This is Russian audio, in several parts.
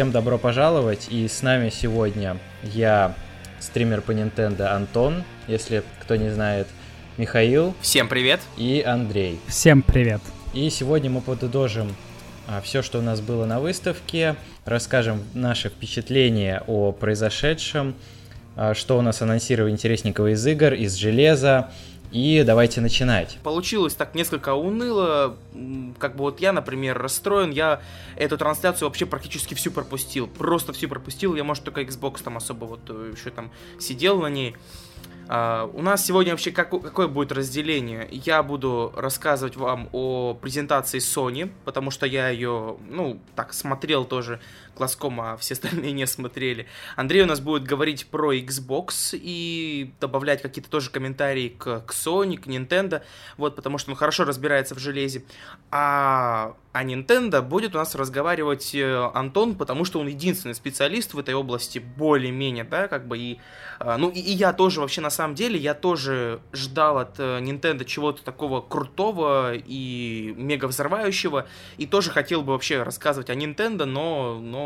Всем добро пожаловать, и с нами сегодня я, стример по Nintendo Антон, если кто не знает, Михаил. Всем привет. И Андрей. Всем привет. И сегодня мы подытожим а, все, что у нас было на выставке, расскажем наши впечатления о произошедшем, а, что у нас анонсировали интересненького из игр, из железа, и давайте начинать. Получилось так несколько уныло. Как бы вот я, например, расстроен. Я эту трансляцию вообще практически всю пропустил. Просто всю пропустил. Я, может, только Xbox там особо вот э, еще там сидел на ней. Uh, у нас сегодня вообще как, какое будет разделение? Я буду рассказывать вам о презентации Sony, потому что я ее, ну, так, смотрел тоже глазком, а все остальные не смотрели. Андрей у нас будет говорить про Xbox и добавлять какие-то тоже комментарии к, к Sony, к Nintendo, вот, потому что он хорошо разбирается в железе. А а Nintendo будет у нас разговаривать э, Антон, потому что он единственный специалист в этой области, более-менее, да, как бы и, а, ну и, и я тоже вообще на самом деле, я тоже ждал от э, Nintendo чего-то такого крутого и мега взрывающего, и тоже хотел бы вообще рассказывать о Nintendo, но, но,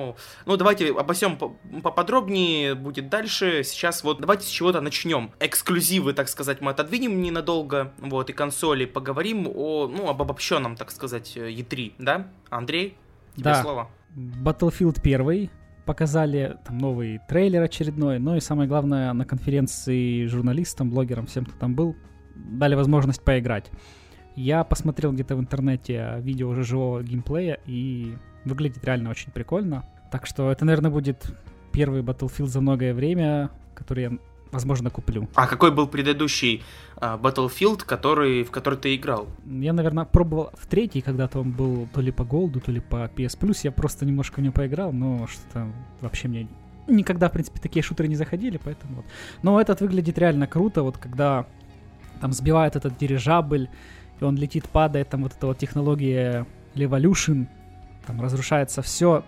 ну давайте обо всем поподробнее будет дальше, сейчас вот давайте с чего-то начнем. Эксклюзивы, так сказать, мы отодвинем ненадолго, вот, и консоли, поговорим о, ну, об обобщенном, так сказать, E3 да? Андрей, тебе да. слово. Battlefield 1 показали там новый трейлер очередной, но и самое главное на конференции журналистам, блогерам, всем, кто там был, дали возможность поиграть. Я посмотрел где-то в интернете видео уже живого геймплея и выглядит реально очень прикольно. Так что это, наверное, будет первый Battlefield за многое время, который я возможно, куплю. А какой был предыдущий uh, Battlefield, который, в который ты играл? Я, наверное, пробовал в третий, когда-то он был то ли по голду, то ли по PS Plus. Я просто немножко в него поиграл, но что-то вообще мне никогда, в принципе, такие шутеры не заходили, поэтому вот. Но этот выглядит реально круто, вот когда там сбивает этот дирижабль, и он летит, падает, там вот эта вот технология Levolution, там разрушается все,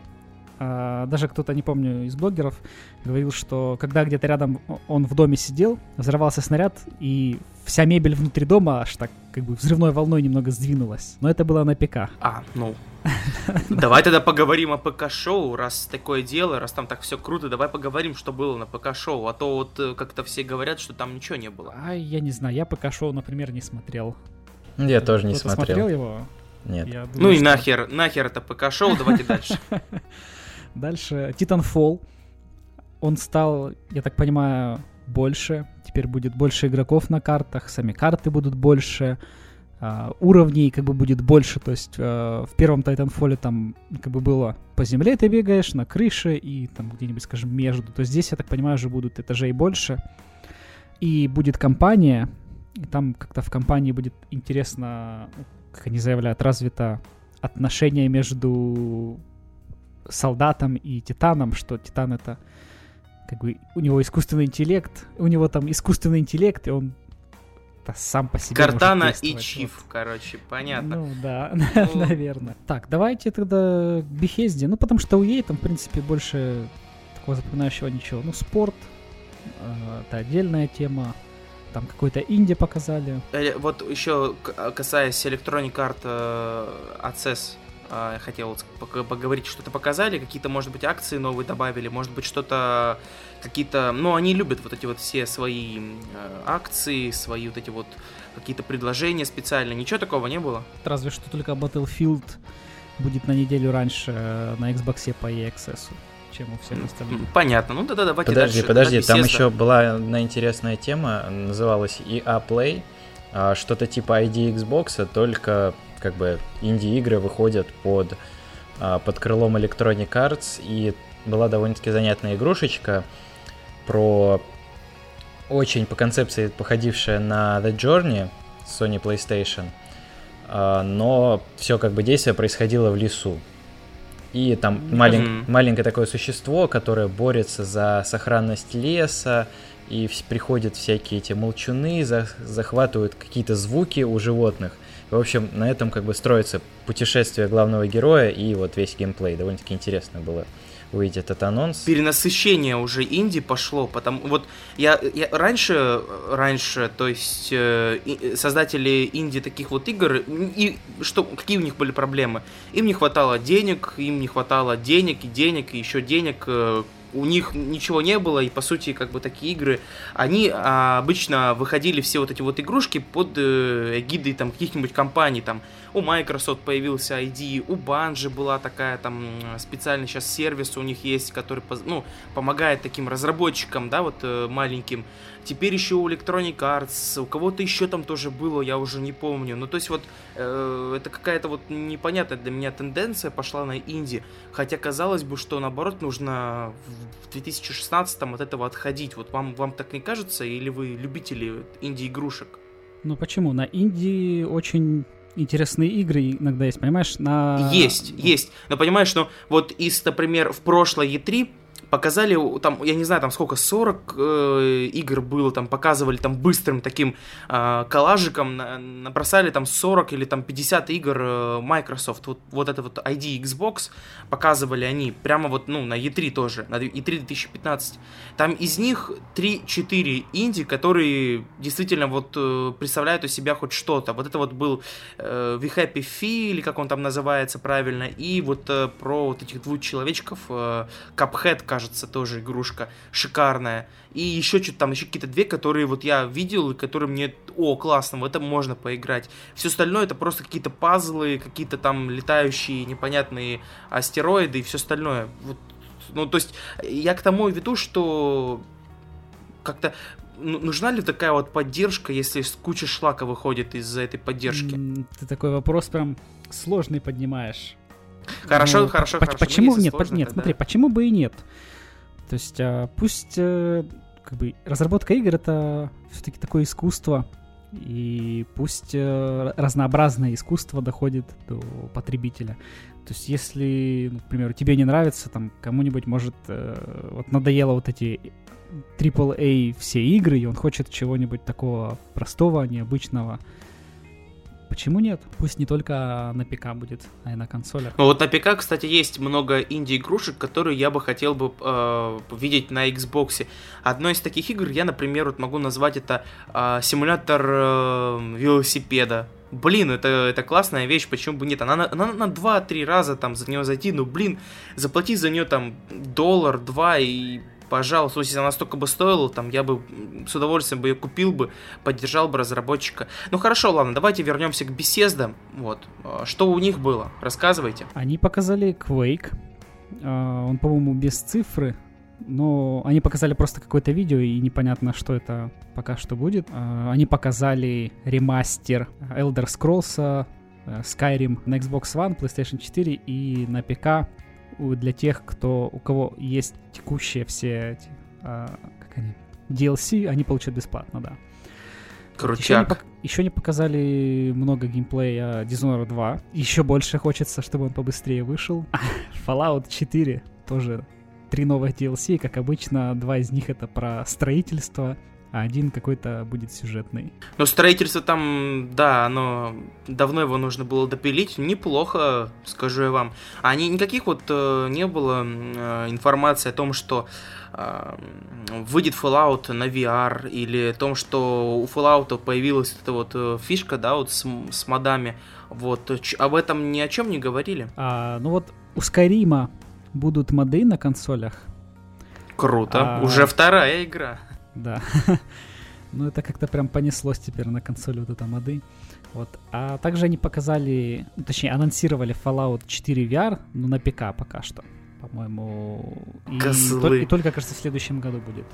а, даже кто-то, не помню, из блогеров говорил, что когда где-то рядом он в доме сидел, взорвался снаряд, и вся мебель внутри дома аж так как бы взрывной волной немного сдвинулась. Но это было на ПК. А, ну. Давай тогда поговорим о ПК-шоу, раз такое дело, раз там так все круто, давай поговорим, что было на ПК-шоу, а то вот э, как-то все говорят, что там ничего не было. А я не знаю, я ПК-шоу, например, не смотрел. Я тоже не смотрел. смотрел его? Нет. Думаю, ну и что... нахер, нахер это ПК-шоу, давайте дальше. Дальше Titanfall. Он стал, я так понимаю, больше. Теперь будет больше игроков на картах, сами карты будут больше, uh, уровней как бы будет больше. То есть uh, в первом Titanfall там как бы было по земле ты бегаешь, на крыше и там где-нибудь, скажем, между. То есть здесь, я так понимаю, уже будут этажей больше. И будет компания, и там как-то в компании будет интересно, как они заявляют, развито отношение между солдатом и титаном, что титан это как бы у него искусственный интеллект, у него там искусственный интеллект, и он сам по себе Картана и Чиф, вот. короче, понятно. Ну да, ну... наверное. Так, давайте тогда к Бехезде, ну потому что у ей там, в принципе, больше такого запоминающего ничего. Ну, спорт, э, это отдельная тема, там какой-то инди показали. Э, вот еще касаясь Electronic Art э, Access, хотел поговорить, что-то показали, какие-то, может быть, акции новые добавили, может быть, что-то, какие-то, ну, они любят вот эти вот все свои э, акции, свои вот эти вот какие-то предложения специальные, ничего такого не было? Разве что только Battlefield будет на неделю раньше э, на Xbox по EXS чем у всех остальных. Понятно. Ну да-да, давайте Подожди, дальше. подожди, там еще была одна интересная тема, называлась EA Play, а, что-то типа ID Xbox, только как бы инди-игры выходят под, а, под крылом Electronic Arts, и была довольно-таки занятная игрушечка про очень по концепции походившая на The Journey Sony PlayStation, а, но все как бы действие происходило в лесу. И там малень, mm-hmm. маленькое такое существо, которое борется за сохранность леса, и приходят всякие эти молчуны, за, захватывают какие-то звуки у животных. В общем, на этом как бы строится путешествие главного героя и вот весь геймплей. Довольно-таки интересно было выйдет этот анонс. Перенасыщение уже инди пошло, потому вот я, я раньше, раньше, то есть э, создатели инди таких вот игр, и что, какие у них были проблемы? Им не хватало денег, им не хватало денег и денег, и еще денег, э, у них ничего не было, и по сути, как бы такие игры, они а, обычно выходили все вот эти вот игрушки под э, эгидой там каких-нибудь компаний, там у Microsoft появился ID, у Bungie была такая там специальный сейчас сервис у них есть, который ну, помогает таким разработчикам, да, вот э, маленьким. Теперь еще у Electronic Arts, у кого-то еще там тоже было, я уже не помню. Ну, то есть вот э, это какая-то вот непонятная для меня тенденция пошла на инди. Хотя казалось бы, что наоборот нужно в 2016 от этого отходить. Вот вам, вам так не кажется? Или вы любители инди-игрушек? Ну почему? На инди очень интересные игры иногда есть, понимаешь? На... Есть, есть. Но понимаешь, что вот из, например, в прошлой E3 показали, там, я не знаю, там сколько, 40 э, игр было, там показывали там быстрым таким э, коллажиком, на, набросали там 40 или там 50 игр э, Microsoft, вот, вот это вот ID Xbox показывали они, прямо вот, ну, на E3 тоже, на E3 2015. Там из них 3-4 инди, которые действительно вот э, представляют у себя хоть что-то. Вот это вот был э, We Happy Fee, или как он там называется правильно, и вот э, про вот этих двух человечков, э, Cuphead, кажется, тоже игрушка шикарная. И еще что-то там, еще какие-то две, которые вот я видел, и которые мне, о, классно, в этом можно поиграть. Все остальное это просто какие-то пазлы, какие-то там летающие непонятные астероиды и все остальное. Вот, ну, то есть, я к тому веду, что как-то ну, нужна ли такая вот поддержка, если куча шлака выходит из-за этой поддержки? Ты такой вопрос прям сложный поднимаешь. Хорошо, ну, хорошо, по- хорошо. Почему нет? Сложно, нет, тогда... смотри, почему бы и нет? То есть а, пусть э, как бы разработка игр это все-таки такое искусство, и пусть э, разнообразное искусство доходит до потребителя. То есть, если, к примеру, тебе не нравится, там, кому-нибудь, может, э, вот надоело вот эти AAA все игры, и он хочет чего-нибудь такого простого, необычного, Почему нет? Пусть не только на ПК будет, а и на консолях. Ну вот на ПК, кстати, есть много инди-игрушек, которые я бы хотел бы э, видеть на Xbox. Одной из таких игр я, например, вот могу назвать это э, симулятор э, велосипеда. Блин, это, это классная вещь, почему бы нет? Она, она на 2-3 раза там за нее зайти, ну блин, заплатить за нее там доллар, два и пожалуйста, если она столько бы стоила, там, я бы с удовольствием бы ее купил бы, поддержал бы разработчика. Ну хорошо, ладно, давайте вернемся к беседам. Вот. А, что у них было? Рассказывайте. Они показали Quake. А, он, по-моему, без цифры, но они показали просто какое-то видео, и непонятно, что это пока что будет. А, они показали ремастер Elder Scrolls, э, Skyrim на Xbox One, PlayStation 4 и на ПК для тех, кто, у кого есть текущие все эти, а, как они, DLC, они получат бесплатно, да. Крутяк. Еще не, еще не показали много геймплея Dishonored 2. Еще больше хочется, чтобы он побыстрее вышел. Fallout 4 тоже три новых DLC, как обычно, два из них это про строительство, а один какой-то будет сюжетный. Но строительство там, да, оно давно его нужно было допилить, неплохо, скажу я вам. А ни, никаких вот э, не было э, информации о том, что э, выйдет Fallout на VR, или о том, что у Fallout появилась эта вот э, фишка, да, вот с, с модами. Вот, об этом ни о чем не говорили. А, ну вот у Skyrim будут моды на консолях. Круто, а... уже вторая игра. Да. ну, это как-то прям понеслось теперь на консоли вот эта моды. Вот. А также они показали, точнее, анонсировали Fallout 4 VR, ну, на ПК пока что, по-моему. И, Козлы. и только, кажется, в следующем году будет.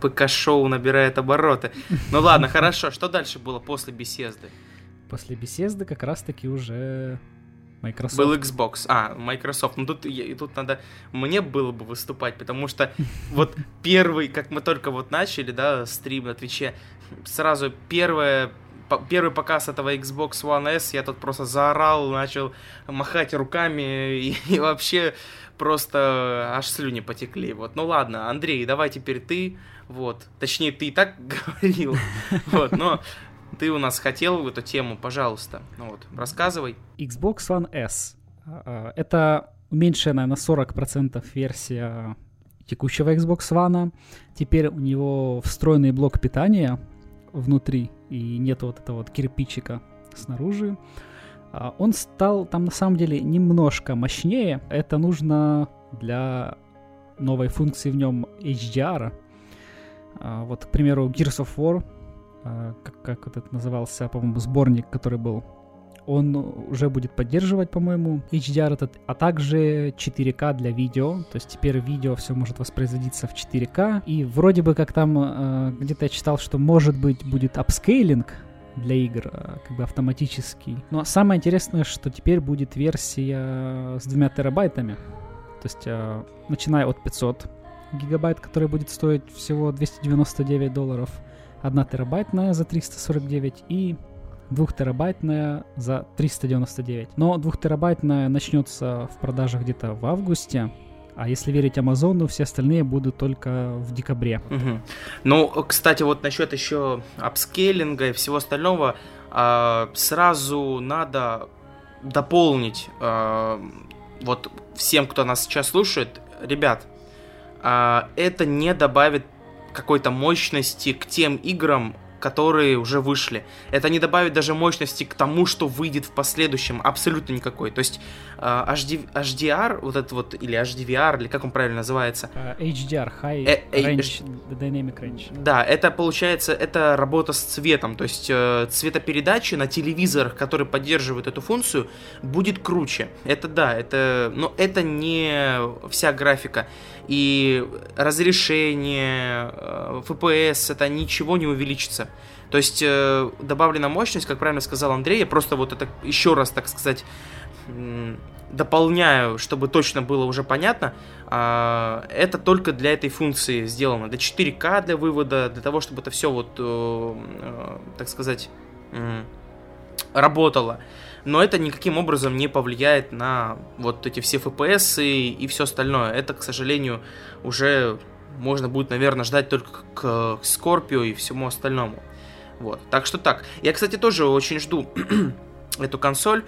ПК-шоу набирает обороты. Ну ладно, хорошо. Что дальше было после беседы? После беседы как раз-таки уже Microsoft. Был Xbox. А, Microsoft. Ну тут, и тут надо мне было бы выступать, потому что вот первый, как мы только вот начали, да, стрим на Твиче, сразу первое первый показ этого Xbox One S, я тут просто заорал, начал махать руками и, и вообще просто аж слюни потекли. Вот, ну ладно, Андрей, давай теперь ты, вот, точнее ты и так говорил, вот, но ты у нас хотел эту тему, пожалуйста. Ну вот, рассказывай. Xbox One S. А, а, это уменьшенная на 40% версия текущего Xbox One. Теперь у него встроенный блок питания внутри, и нет вот этого вот кирпичика снаружи. А, он стал там на самом деле немножко мощнее. Это нужно для новой функции в нем HDR. Вот, к примеру, Gears of War, как, как вот это назывался, по-моему, сборник, который был он уже будет поддерживать, по-моему, HDR этот, а также 4К для видео. То есть теперь видео все может воспроизводиться в 4К. И вроде бы как там э, где-то я читал, что может быть будет апскейлинг для игр, э, как бы автоматический. Но самое интересное, что теперь будет версия с двумя терабайтами. То есть начиная от 500 гигабайт, который будет стоить всего 299 долларов, 1 терабайтная за 349 и 2 терабайтная за 399. Но 2 терабайтная начнется в продажах где-то в августе, а если верить Амазону, все остальные будут только в декабре. Угу. Ну, кстати, вот насчет еще апскейлинга и всего остального, э, сразу надо дополнить э, вот всем, кто нас сейчас слушает, ребят, э, это не добавит какой-то мощности к тем играм, которые уже вышли. Это не добавит даже мощности к тому, что выйдет в последующем, абсолютно никакой. То есть э, HD, HDR, вот этот вот, или HDVR, или как он правильно называется? Э, HDR, High э, Range, H... Dynamic Range. Да, это получается, это работа с цветом, то есть цветопередача на телевизорах, которые поддерживают эту функцию, будет круче. Это да, это, но это не вся графика и разрешение, FPS, это ничего не увеличится. То есть э, добавлена мощность, как правильно сказал Андрей, я просто вот это еще раз, так сказать, дополняю, чтобы точно было уже понятно, э, это только для этой функции сделано. До 4К для вывода, для того, чтобы это все вот, э, э, так сказать, э, работало. Но это никаким образом не повлияет на вот эти все FPS и, и все остальное. Это, к сожалению, уже можно будет, наверное, ждать только к Скорпио и всему остальному. Вот. Так что так. Я, кстати, тоже очень жду эту консоль.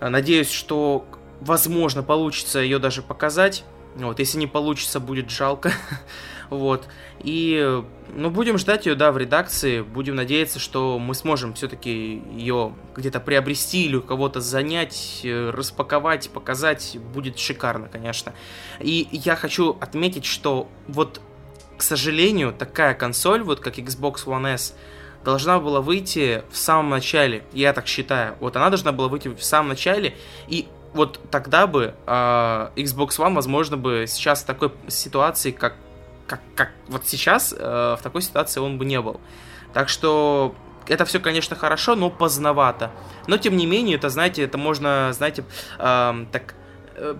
Надеюсь, что, возможно, получится ее даже показать. Вот, если не получится, будет жалко. вот. И, ну, будем ждать ее, да, в редакции. Будем надеяться, что мы сможем все-таки ее где-то приобрести или у кого-то занять, э, распаковать, показать. Будет шикарно, конечно. И я хочу отметить, что вот, к сожалению, такая консоль, вот как Xbox One S, должна была выйти в самом начале, я так считаю. Вот она должна была выйти в самом начале, и вот тогда бы э, Xbox One, возможно, бы сейчас в такой ситуации, как, как, как вот сейчас, э, в такой ситуации он бы не был. Так что это все, конечно, хорошо, но поздновато. Но, тем не менее, это, знаете, это можно, знаете, э, так э,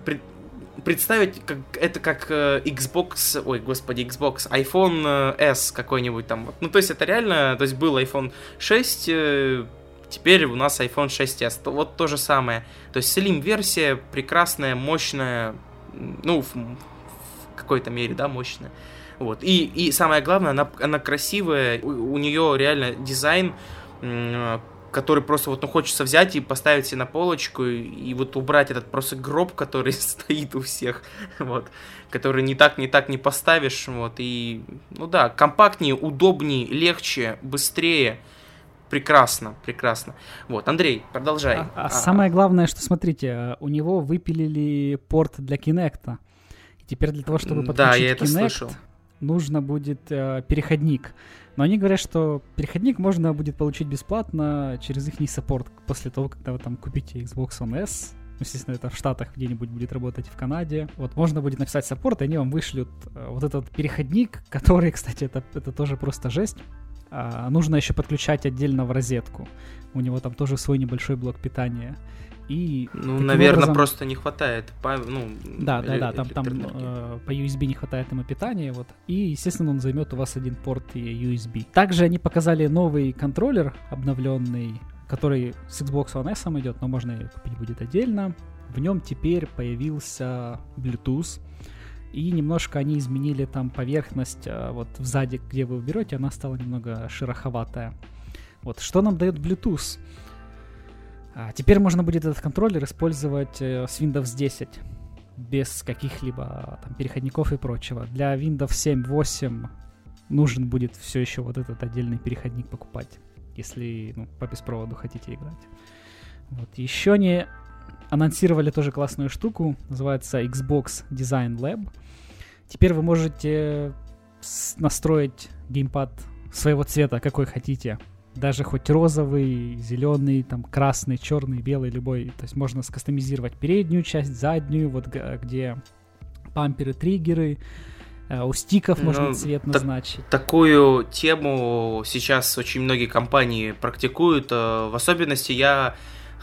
представить как, это как э, Xbox, ой, господи, Xbox, iPhone э, S какой-нибудь там. Ну, то есть это реально, то есть был iPhone 6, э, теперь у нас iPhone 6s. Вот то же самое. То есть Slim-версия прекрасная, мощная, ну, в, в какой-то мере, да, мощная. Вот. И, и самое главное, она, она красивая, у, у нее реально дизайн который просто вот ну, хочется взять и поставить себе на полочку и, и вот убрать этот просто гроб, который стоит у всех, вот, который не так, не так не поставишь, вот, и, ну да, компактнее, удобнее, легче, быстрее, прекрасно, прекрасно. Вот, Андрей, продолжай. А, а, а самое главное, что, смотрите, у него выпилили порт для Kinect. И теперь для того, чтобы подключить да, я это Kinect, слышал. Нужно будет э, переходник. Но они говорят, что переходник можно будет получить бесплатно через их саппорт после того, когда вы там купите Xbox One S. Естественно, это в Штатах где-нибудь будет работать, в Канаде. Вот можно будет написать саппорт, и они вам вышлют э, вот этот переходник, который, кстати, это, это тоже просто жесть. А, нужно еще подключать отдельно в розетку. У него там тоже свой небольшой блок питания. И ну, наверное, образом... просто не хватает. Ну, да, да, да, там, там э, по USB не хватает ему питания, вот. И, естественно, он займет у вас один порт USB. Также они показали новый контроллер обновленный, который с Xbox One S идет, но можно и купить будет отдельно. В нем теперь появился Bluetooth. И немножко они изменили там поверхность, э, вот сзади, где вы берете, она стала немного шероховатая. Вот, что нам дает Bluetooth? А теперь можно будет этот контроллер использовать э, с Windows 10. без каких-либо там переходников и прочего. Для Windows 7, 8 нужен будет все еще вот этот отдельный переходник покупать, если ну, по беспроводу хотите играть. Вот. Еще они анонсировали тоже классную штуку, называется Xbox Design Lab. Теперь вы можете настроить геймпад своего цвета, какой хотите. Даже хоть розовый, зеленый, там красный, черный, белый, любой. То есть можно скастомизировать переднюю часть, заднюю, вот где памперы, триггеры. Э, у стиков ну, можно цвет назначить. Такую тему сейчас очень многие компании практикуют. Э, в особенности я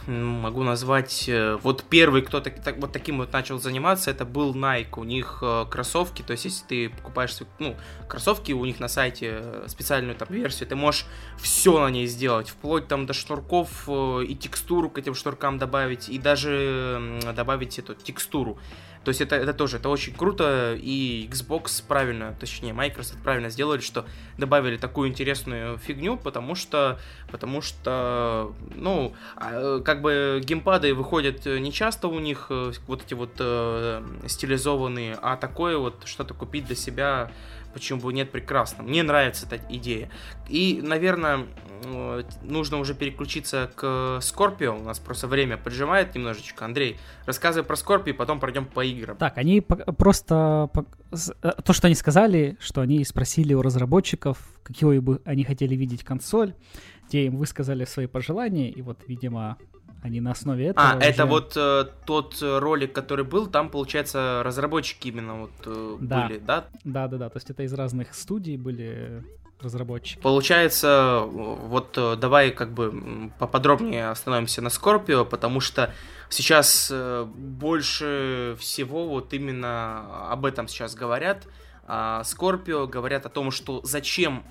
могу назвать... Э, вот первый, кто так, так, вот таким вот начал заниматься, это был Nike. У них э, кроссовки, то есть если ты покупаешь ну, кроссовки, у них на сайте э, специальную там версию, ты можешь все на ней сделать, вплоть там до шнурков и текстуру к этим шнуркам добавить, и даже добавить эту текстуру. То есть это, это тоже, это очень круто, и Xbox правильно, точнее, Microsoft правильно сделали, что добавили такую интересную фигню, потому что, потому что, ну, а, как бы геймпады выходят не часто у них, э, вот эти вот э, стилизованные, а такое вот что-то купить для себя почему бы нет, прекрасно. Мне нравится эта идея. И, наверное, нужно уже переключиться к Скорпио. У нас просто время поджимает немножечко. Андрей, рассказывай про Скорпио, потом пройдем по играм. Так, они просто... Э, то, что они сказали, что они спросили у разработчиков, какие бы они хотели видеть консоль. Те им высказали свои пожелания, и вот, видимо, они на основе этого. А, уже... это вот э, тот ролик, который был, там, получается, разработчики именно вот э, да. были, да? Да, да, да. То есть это из разных студий были разработчики. Получается, вот э, давай как бы поподробнее остановимся на Скорпио, потому что сейчас э, больше всего вот именно об этом сейчас говорят. Скорпио говорят о том, что зачем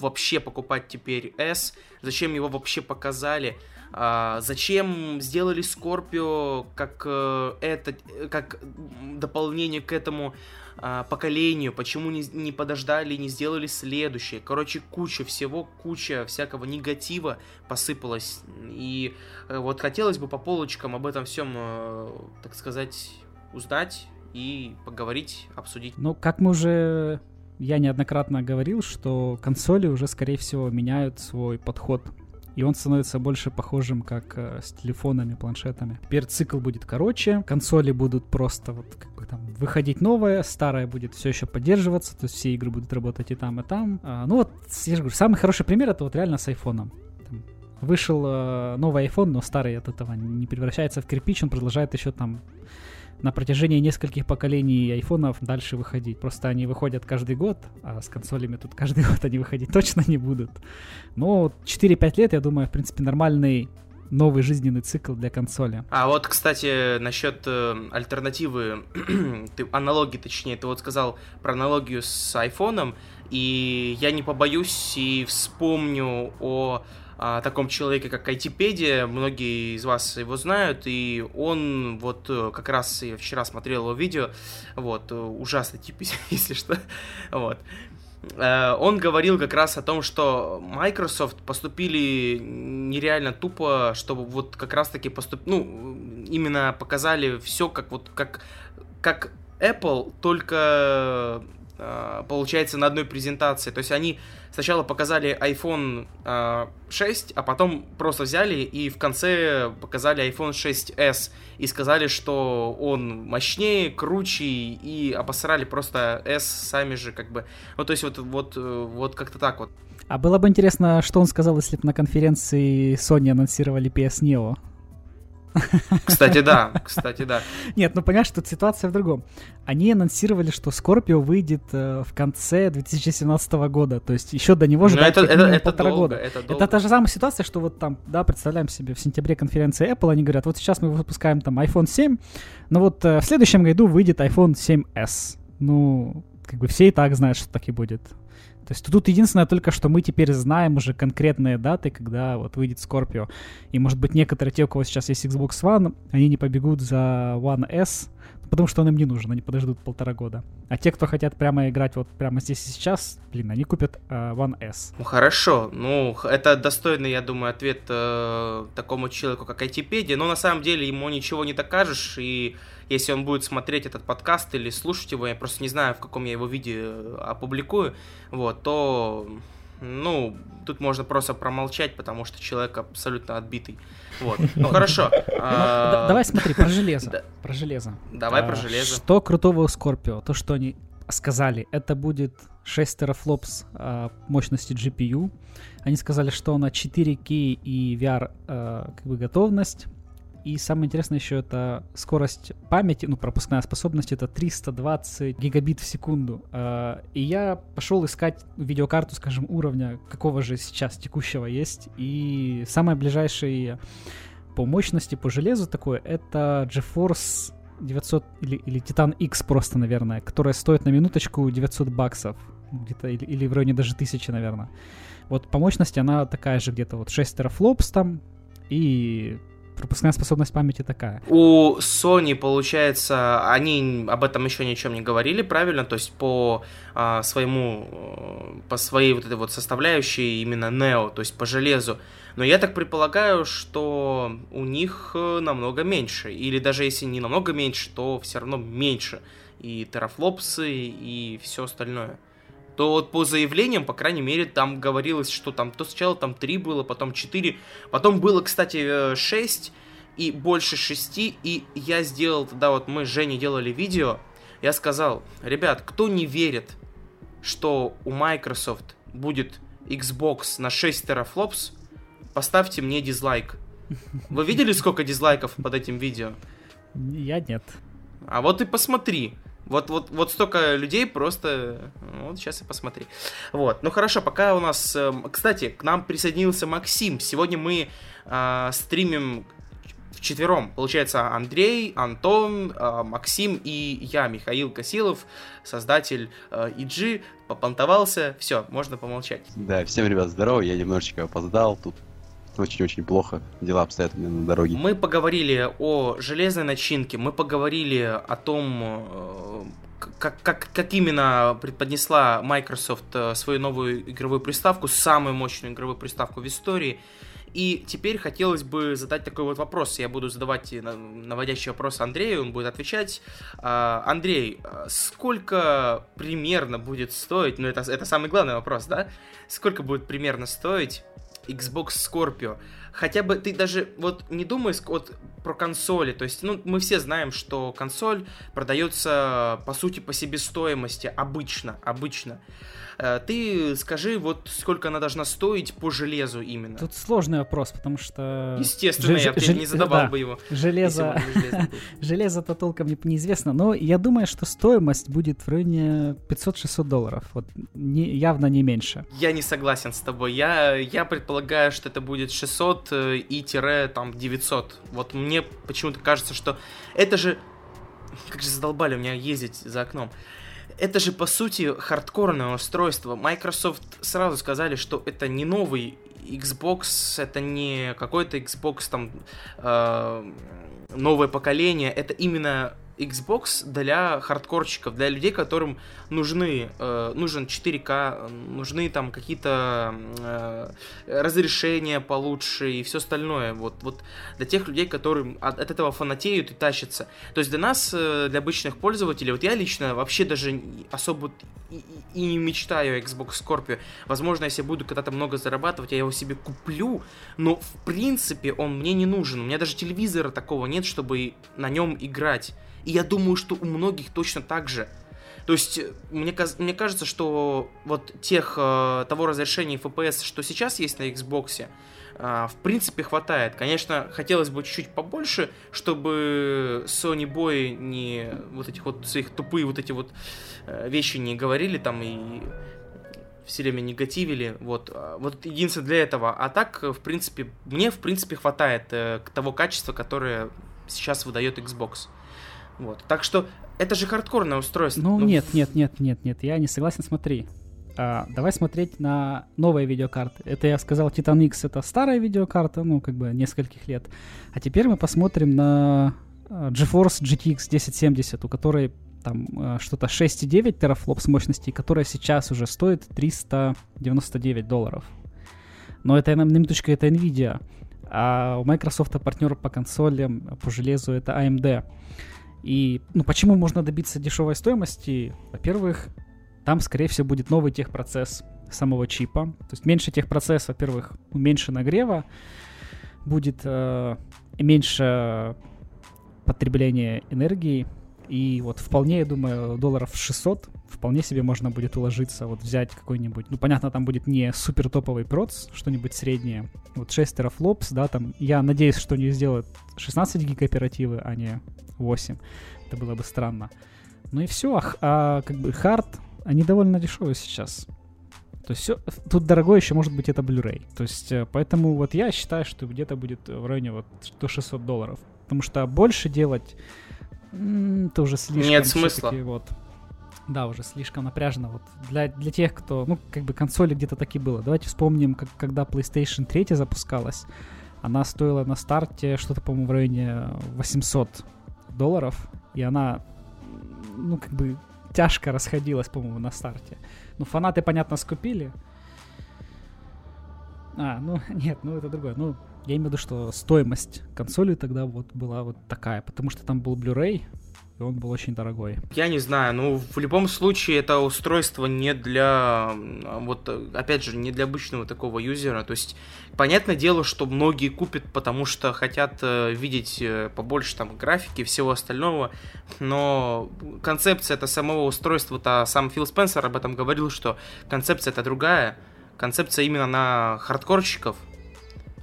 вообще покупать теперь S, зачем его вообще показали, а, зачем сделали Скорпио как э, это, как дополнение к этому а, поколению, почему не, не подождали, не сделали следующее. Короче, куча всего, куча всякого негатива посыпалась. И э, вот хотелось бы по полочкам об этом всем, э, так сказать, узнать и поговорить, обсудить. Ну, как мы уже я неоднократно говорил, что консоли уже, скорее всего, меняют свой подход и он становится больше похожим как э, с телефонами, планшетами. Теперь цикл будет короче, консоли будут просто вот как бы там выходить новое, старое будет все еще поддерживаться, то есть все игры будут работать и там, и там. А, ну вот, я же говорю, самый хороший пример это вот реально с айфоном. вышел э, новый iPhone, но старый от этого не превращается в кирпич, он продолжает еще там на протяжении нескольких поколений айфонов дальше выходить. Просто они выходят каждый год, а с консолями тут каждый год они выходить точно не будут. Но 4-5 лет, я думаю, в принципе, нормальный новый жизненный цикл для консоли. А вот, кстати, насчет э, альтернативы, ты, аналогии, точнее, ты вот сказал про аналогию с айфоном, и я не побоюсь и вспомню о о таком человеке, как Айтипедия. Многие из вас его знают, и он вот э, как раз я вчера смотрел его видео, вот, э, ужасный тип, если что, вот. Э, он говорил как раз о том, что Microsoft поступили нереально тупо, чтобы вот как раз таки поступ... ну, именно показали все как вот как, как Apple, только получается на одной презентации. То есть они сначала показали iPhone 6, э, а потом просто взяли и в конце показали iPhone 6s и сказали, что он мощнее, круче и обосрали просто S сами же как бы. Ну то есть вот, вот, э, вот как-то так вот. А было бы интересно, что он сказал, если бы на конференции Sony анонсировали PS Neo. Кстати, да, кстати, да. Нет, ну понимаешь, тут ситуация в другом. Они анонсировали, что Скорпио выйдет э, в конце 2017 года, то есть еще до него ждать это, это, это полтора долго, года. Это, долго. это та же самая ситуация, что вот там, да, представляем себе, в сентябре конференция Apple, они говорят, вот сейчас мы выпускаем там iPhone 7, но вот э, в следующем году выйдет iPhone 7s. Ну, как бы все и так знают, что так и будет. То есть тут единственное только, что мы теперь знаем уже конкретные даты, когда вот выйдет Scorpio. И может быть некоторые те, у кого сейчас есть Xbox One, они не побегут за One S, потому что он им не нужен, они подождут полтора года. А те, кто хотят прямо играть вот прямо здесь и сейчас, блин, они купят э, One S. Ну хорошо, ну это достойный, я думаю, ответ э, такому человеку, как Айтипедия, но на самом деле ему ничего не докажешь, и если он будет смотреть этот подкаст или слушать его, я просто не знаю, в каком я его виде э, опубликую, вот, то ну, тут можно просто промолчать, потому что человек абсолютно отбитый. Вот. Ну хорошо. А, давай смотри, про железо. Про железо. Давай про а, железо. Что крутого у Scorpio? То, что они сказали, это будет 6 терафлопс мощности GPU. Они сказали, что на 4К и VR а, как бы готовность. И самое интересное еще это скорость памяти, ну, пропускная способность, это 320 гигабит в секунду. А, и я пошел искать видеокарту, скажем, уровня, какого же сейчас текущего есть. И самое ближайшее по мощности, по железу такое, это GeForce 900 или, или Titan X просто, наверное, которая стоит на минуточку 900 баксов. Где-то, или, или в районе даже 1000, наверное. Вот по мощности она такая же где-то вот 6 терафлопс там и пропускная способность памяти такая. У Sony, получается, они об этом еще ни о чем не говорили, правильно? То есть по а, своему, э, по своей вот этой вот составляющей именно Neo, то есть по железу. Но я так предполагаю, что у них э, намного меньше. Или даже если не намного меньше, то все равно меньше. И терафлопсы, и все остальное то вот по заявлениям, по крайней мере, там говорилось, что там то сначала там 3 было, потом 4, потом было, кстати, 6 и больше 6, и я сделал тогда, вот мы с Женей делали видео, я сказал, ребят, кто не верит, что у Microsoft будет Xbox на 6 терафлопс, поставьте мне дизлайк. Вы видели, сколько дизлайков под этим видео? Я нет. А вот и посмотри. Вот, вот, вот столько людей просто... Вот сейчас и посмотри. Вот. Ну хорошо, пока у нас... Эм, кстати, к нам присоединился Максим. Сегодня мы э, стримим вчетвером. Получается, Андрей, Антон, э, Максим и я, Михаил Косилов, создатель э, EG, попонтовался. Все, можно помолчать. Да, всем, ребят, здорово. Я немножечко опоздал. Тут очень-очень плохо дела обстоят на дороге. Мы поговорили о железной начинке, мы поговорили о том, э, как, как, как именно преподнесла Microsoft э, свою новую игровую приставку, самую мощную игровую приставку в истории. И теперь хотелось бы задать такой вот вопрос. Я буду задавать наводящий вопрос Андрею, он будет отвечать. А, Андрей, сколько примерно будет стоить, ну это, это самый главный вопрос, да? Сколько будет примерно стоить Xbox Scorpio. Хотя бы ты даже вот не думай вот про консоли. То есть, ну, мы все знаем, что консоль продается по сути по себестоимости обычно, обычно. Э, ты скажи, вот сколько она должна стоить по железу именно. Тут сложный вопрос, потому что... Естественно, Ж- я бы не задавал да. бы его. Железо... Железо-то толком не, неизвестно, но я думаю, что стоимость будет в районе 500-600 долларов. Вот не, явно не меньше. Я не согласен с тобой. Я, я предполагаю, что это будет 600 э, и тире там 900. Вот мне почему-то кажется, что это же... Как же задолбали меня ездить за окном это же по сути хардкорное устройство. Microsoft сразу сказали, что это не новый Xbox, это не какой-то Xbox там э, новое поколение, это именно Xbox для хардкорщиков, для людей, которым нужны, э, нужен 4К, нужны там какие-то э, разрешения получше и все остальное. Вот, вот для тех людей, которые от, от этого фанатеют и тащатся. То есть для нас, э, для обычных пользователей, вот я лично вообще даже особо и, и не мечтаю о Xbox Scorpio. Возможно, если буду когда-то много зарабатывать, я его себе куплю, но в принципе он мне не нужен. У меня даже телевизора такого нет, чтобы на нем играть. И я думаю, что у многих точно так же. То есть, э, мне, мне кажется, что вот тех, э, того разрешения FPS, что сейчас есть на Xbox, э, в принципе, хватает. Конечно, хотелось бы чуть-чуть побольше, чтобы Sony Boy не вот этих вот своих тупые вот эти вот вещи не говорили там и все время негативили, вот, а, вот единственное для этого, а так, в принципе, мне, в принципе, хватает э, того качества, которое сейчас выдает Xbox. Вот. Так что это же хардкорное устройство. Ну, ну нет, нет, нет, нет, нет, я не согласен, смотри. А, давай смотреть на новые видеокарты. Это я сказал, Titan X это старая видеокарта, ну, как бы нескольких лет. А теперь мы посмотрим на э, GeForce GTX 1070, у которой там э, что-то 6,9 терафлоп с мощностью, которая сейчас уже стоит 399 долларов. Но это, на минуточку, это NVIDIA. А у Microsoft партнер по консолям, по железу это AMD. И ну, почему можно добиться дешевой стоимости? Во-первых, там, скорее всего, будет новый техпроцесс самого чипа. То есть меньше техпроцесс, во-первых, меньше нагрева, будет э, меньше потребления энергии, и вот вполне, я думаю, долларов 600 вполне себе можно будет уложиться, вот взять какой-нибудь, ну, понятно, там будет не супер топовый проц, что-нибудь среднее, вот 6 терафлопс, да, там, я надеюсь, что они сделают 16 гиг оперативы, а не 8, это было бы странно. Ну и все, а, а как бы хард, они довольно дешевые сейчас. То есть все, тут дорогой еще может быть это Blu-ray. То есть э, поэтому вот я считаю, что где-то будет в районе вот до 600 долларов. Потому что больше делать это уже слишком... Нет смысла. Вот, да, уже слишком напряжно. Вот для, для тех, кто, ну, как бы консоли где-то таки было. Давайте вспомним, как, когда PlayStation 3 запускалась. Она стоила на старте что-то, по-моему, в районе 800 долларов. И она, ну, как бы тяжко расходилась, по-моему, на старте. Ну, фанаты, понятно, скупили. А, ну, нет, ну это другое. Ну, я имею в виду, что стоимость консоли тогда вот была вот такая, потому что там был Blu-ray, и он был очень дорогой. Я не знаю, ну в любом случае это устройство не для, вот опять же, не для обычного такого юзера. То есть, понятное дело, что многие купят, потому что хотят э, видеть э, побольше там графики и всего остального, но концепция это самого устройства-то, сам Фил Спенсер об этом говорил, что концепция это другая, концепция именно на хардкорщиков,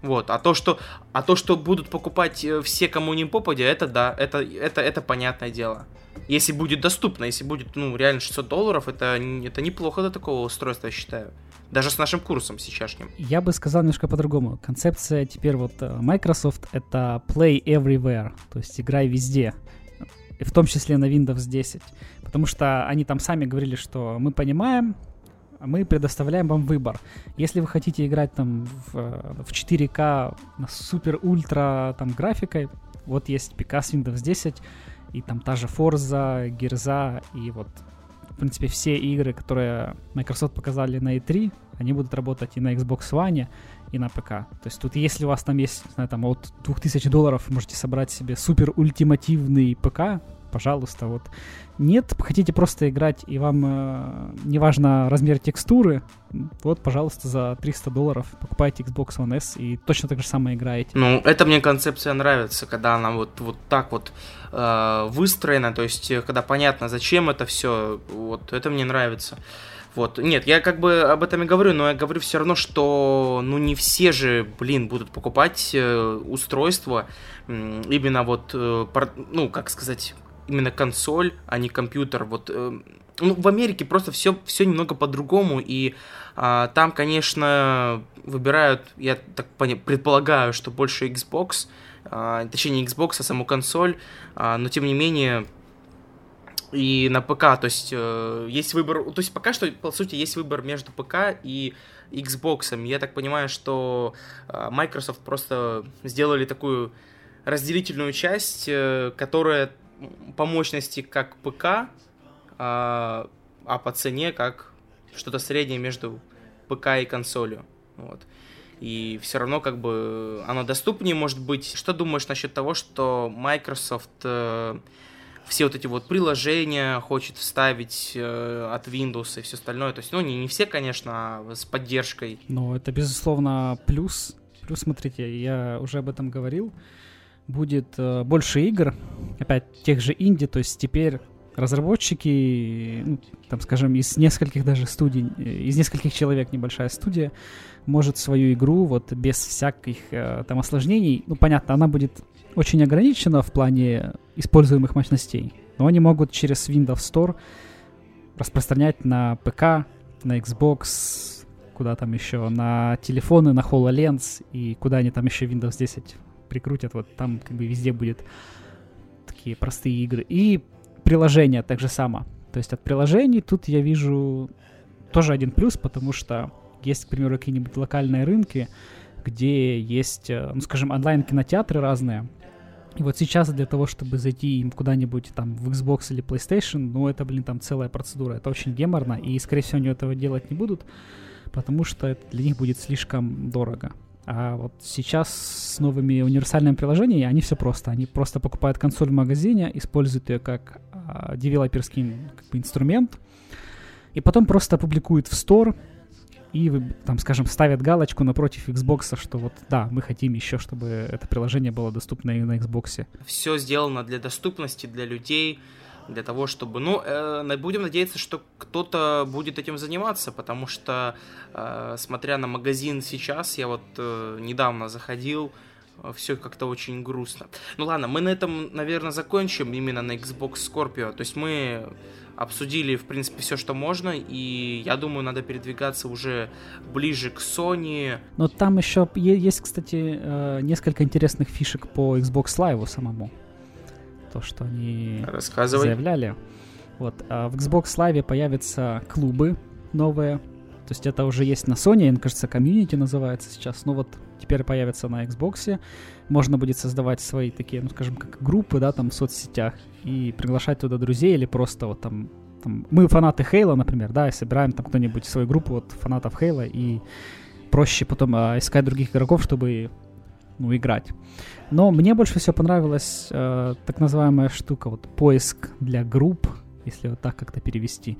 вот, а то, что, а то, что будут покупать э, все, кому не попадя, это да, это, это, это понятное дело. Если будет доступно, если будет, ну, реально 600 долларов, это, это неплохо до такого устройства, я считаю. Даже с нашим курсом сейчасшним. Я бы сказал немножко по-другому. Концепция теперь вот э, Microsoft — это play everywhere, то есть играй везде, в том числе на Windows 10. Потому что они там сами говорили, что мы понимаем, мы предоставляем вам выбор. Если вы хотите играть там в, в 4К на супер-ультра там графикой, вот есть ПК с Windows 10, и там та же Forza, Gears, и вот, в принципе, все игры, которые Microsoft показали на E3, они будут работать и на Xbox One, и на ПК. То есть тут, если у вас там есть, не знаю, там от 2000 долларов, можете собрать себе супер ультимативный ПК, пожалуйста, вот. Нет, хотите просто играть, и вам э, не важно размер текстуры, вот, пожалуйста, за 300 долларов покупайте Xbox One S и точно так же самое играете. Ну, это мне концепция нравится, когда она вот, вот так вот э, выстроена, то есть, э, когда понятно, зачем это все, вот, это мне нравится. Вот. Нет, я как бы об этом и говорю, но я говорю все равно, что ну не все же, блин, будут покупать э, устройства именно вот, э, пор, ну, как сказать, именно консоль, а не компьютер. Вот, э, ну, в Америке просто все, все немного по-другому, и э, там, конечно, выбирают, я так предполагаю, что больше Xbox, э, точнее не Xbox, а саму консоль, э, но тем не менее и на ПК, то есть э, есть выбор, то есть пока что, по сути, есть выбор между ПК и Xbox. Я так понимаю, что э, Microsoft просто сделали такую разделительную часть, э, которая по мощности как ПК, а, а по цене как что-то среднее между ПК и консолью. Вот. И все равно как бы оно доступнее может быть. Что думаешь насчет того, что Microsoft э, все вот эти вот приложения хочет вставить э, от Windows и все остальное? То есть, ну, не, не все, конечно, а с поддержкой. Ну, это, безусловно, плюс. Плюс, смотрите, я уже об этом говорил будет э, больше игр, опять тех же инди, то есть теперь разработчики, ну, там, скажем, из нескольких даже студий, э, из нескольких человек небольшая студия может свою игру вот без всяких э, там осложнений, ну, понятно, она будет очень ограничена в плане используемых мощностей, но они могут через Windows Store распространять на ПК, на Xbox, куда там еще, на телефоны, на HoloLens и куда они там еще Windows 10 прикрутят, вот там как бы везде будет такие простые игры. И приложения так же само. То есть от приложений тут я вижу тоже один плюс, потому что есть, к примеру, какие-нибудь локальные рынки, где есть, э, ну, скажем, онлайн-кинотеатры разные, И вот сейчас для того, чтобы зайти им куда-нибудь там в Xbox или PlayStation, ну это, блин, там целая процедура. Это очень геморно, и, скорее всего, они этого делать не будут, потому что это для них будет слишком дорого. А вот сейчас с новыми универсальными приложениями они все просто. Они просто покупают консоль в магазине, используют ее как а, девелоперский как бы, инструмент, и потом просто публикуют в Store, и, там, скажем, ставят галочку напротив Xbox, что вот, да, мы хотим еще, чтобы это приложение было доступно и на Xbox. Все сделано для доступности, для людей, для того, чтобы, ну, э, будем надеяться, что кто-то будет этим заниматься, потому что, э, смотря на магазин сейчас, я вот э, недавно заходил, э, все как-то очень грустно. Ну ладно, мы на этом, наверное, закончим именно на Xbox Scorpio. То есть мы обсудили, в принципе, все, что можно, и я думаю, надо передвигаться уже ближе к Sony. Но там еще есть, кстати, э, несколько интересных фишек по Xbox Live самому. То, что они Рассказывай. заявляли. Вот, а в Xbox Live появятся клубы новые. То есть это уже есть на Sony, кажется, комьюнити называется сейчас. Ну вот теперь появится на Xbox. Можно будет создавать свои такие, ну скажем, как группы, да, там в соцсетях и приглашать туда друзей или просто вот там, там мы фанаты Хейла, например, да, и собираем там кто-нибудь свою группу вот фанатов Хейла и проще потом а, искать других игроков, чтобы ну, играть. Но мне больше всего понравилась э, так называемая штука, вот поиск для групп, если вот так как-то перевести.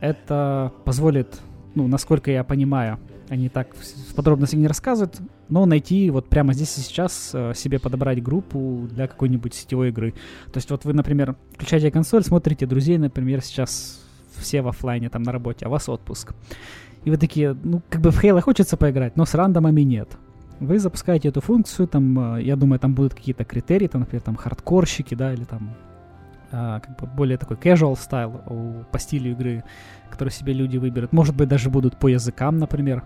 Это позволит, ну, насколько я понимаю, они так в подробности не рассказывают, но найти вот прямо здесь и сейчас э, себе подобрать группу для какой-нибудь сетевой игры. То есть вот вы, например, включаете консоль, смотрите друзей, например, сейчас все в офлайне там на работе, а у вас отпуск. И вы такие, ну, как бы в Halo хочется поиграть, но с рандомами нет. Вы запускаете эту функцию, там, э, я думаю, там будут какие-то критерии, там, например, там хардкорщики, да, или там а, как бы более такой casual стайл по стилю игры, который себе люди выберут. Может быть, даже будут по языкам, например.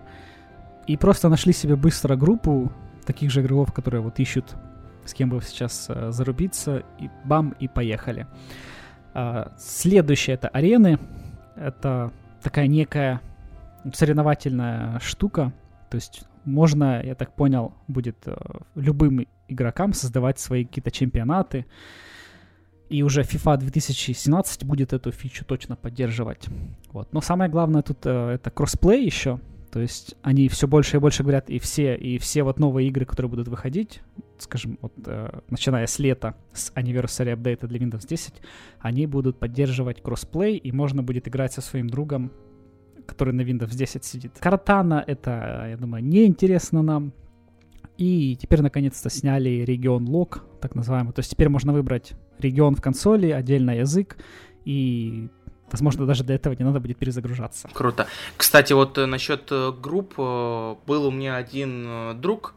И просто нашли себе быстро группу таких же игроков, которые вот ищут, с кем бы сейчас а, зарубиться, и бам, и поехали. Следующее это арены. Это такая некая соревновательная штука. То есть можно, я так понял, будет э, любым игрокам создавать свои какие-то чемпионаты. И уже FIFA 2017 будет эту фичу точно поддерживать. Вот. Но самое главное тут э, это crossplay еще. То есть они все больше и больше говорят, и все, и все вот новые игры, которые будут выходить, скажем, вот, э, начиная с лета, с Anniversary Update для Windows 10, они будут поддерживать crossplay, и можно будет играть со своим другом, который на Windows 10 сидит. Cortana это, я думаю, неинтересно нам. И теперь наконец-то сняли регион лог, так называемый. То есть теперь можно выбрать регион в консоли, отдельно язык, и Возможно, даже для этого не надо будет перезагружаться. Круто. Кстати, вот э, насчет э, групп, э, был у меня один друг,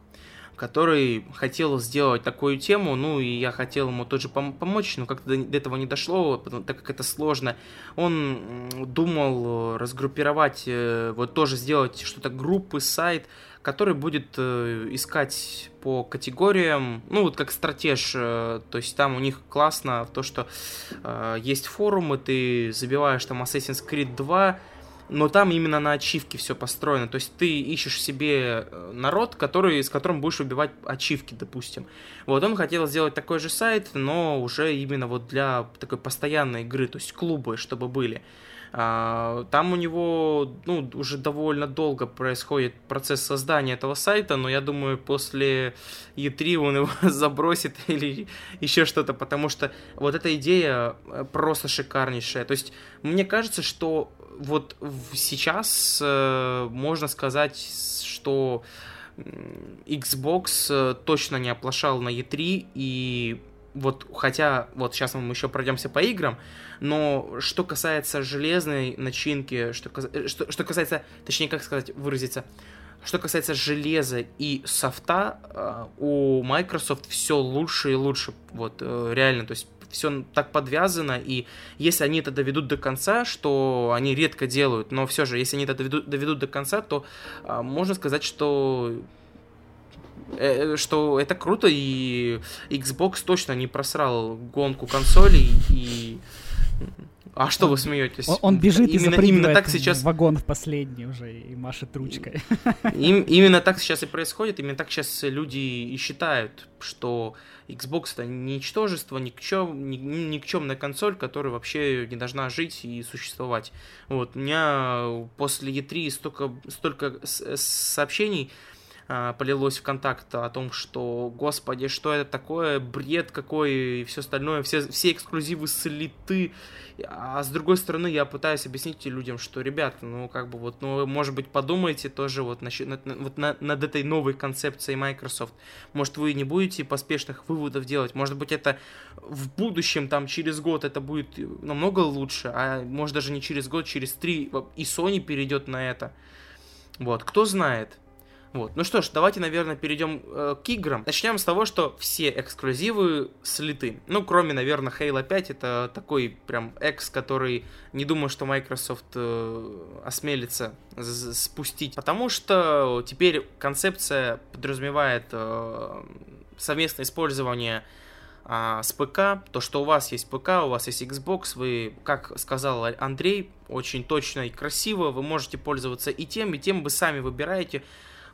который хотел сделать такую тему, ну и я хотел ему тоже пом- помочь, но как-то до, этого не дошло, так как это сложно. Он думал разгруппировать, вот тоже сделать что-то группы, сайт, который будет э, искать по категориям, ну вот как стратеж, э, то есть там у них классно то, что э, есть форумы, ты забиваешь там Assassin's Creed 2, но там именно на ачивке все построено. То есть ты ищешь себе э, народ, который, с которым будешь убивать ачивки, допустим. Вот он хотел сделать такой же сайт, но уже именно вот для такой постоянной игры, то есть клубы, чтобы были. А, там у него ну, уже довольно долго происходит процесс создания этого сайта, но я думаю, после E3 он его забросит или еще что-то, потому что вот эта идея э, просто шикарнейшая. То есть мне кажется, что вот сейчас э, можно сказать, что Xbox э, точно не оплошал на E3 и вот хотя вот сейчас мы еще пройдемся по играм, но что касается железной начинки, что, э, что, что касается, точнее, как сказать, выразиться, что касается железа и софта, э, у Microsoft все лучше и лучше, вот, реально, то есть все так подвязано, и если они это доведут до конца, что они редко делают, но все же, если они это доведут, доведут до конца, то можно сказать, что Э, что это круто, и Xbox точно не просрал гонку консолей, и А что вы смеетесь? Он, он бежит именно, и запрыгивает именно так сейчас... вагон в последний уже и машет ручкой. Им, именно так сейчас и происходит, именно так сейчас люди и считают, что Xbox это ничтожество, никчем, ни, никчемная консоль, которая вообще не должна жить и существовать. Вот, у меня после E3 столько, столько сообщений а, полилось в контакт о том, что, господи, что это такое, бред какой и все остальное, все, все эксклюзивы слиты. А с другой стороны, я пытаюсь объяснить людям, что, ребята, ну, как бы вот, ну, может быть, подумайте тоже вот, над, вот на, над этой новой концепцией Microsoft. Может, вы не будете поспешных выводов делать, может быть, это в будущем, там, через год это будет намного лучше, а может даже не через год, через три, и Sony перейдет на это. Вот, кто знает. Вот. Ну что ж, давайте, наверное, перейдем э, к играм. Начнем с того, что все эксклюзивы слиты. Ну, кроме, наверное, Halo 5, это такой прям экс, который не думаю, что Microsoft э, осмелится спустить. Потому что теперь концепция подразумевает э, совместное использование а, с ПК, то, что у вас есть ПК, у вас есть Xbox, вы, как сказал Андрей, очень точно и красиво, вы можете пользоваться и тем, и тем, вы сами выбираете,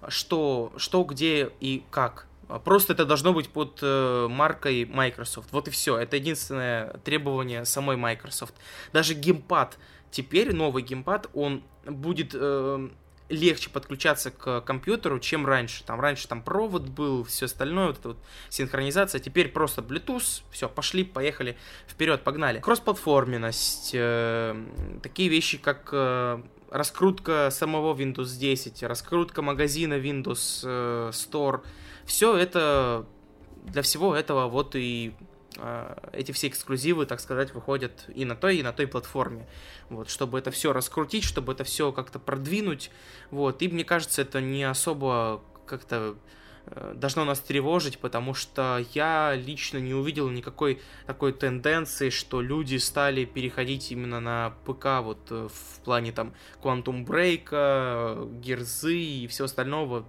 что, что где и как. Просто это должно быть под э, маркой Microsoft. Вот и все. Это единственное требование самой Microsoft. Даже геймпад. Теперь новый геймпад, он будет э, легче подключаться к компьютеру, чем раньше. Там раньше там провод был, все остальное, вот эта вот синхронизация. Теперь просто Bluetooth, все, пошли, поехали, вперед, погнали. Кроссплатформенность, э, такие вещи, как э, раскрутка самого Windows 10, раскрутка магазина Windows э, Store, все это для всего этого вот и э, эти все эксклюзивы, так сказать, выходят и на той, и на той платформе. Вот, чтобы это все раскрутить, чтобы это все как-то продвинуть. Вот, и мне кажется, это не особо как-то должно нас тревожить, потому что я лично не увидел никакой такой тенденции, что люди стали переходить именно на ПК вот э, в плане там Quantum Break, Герзы и все остального.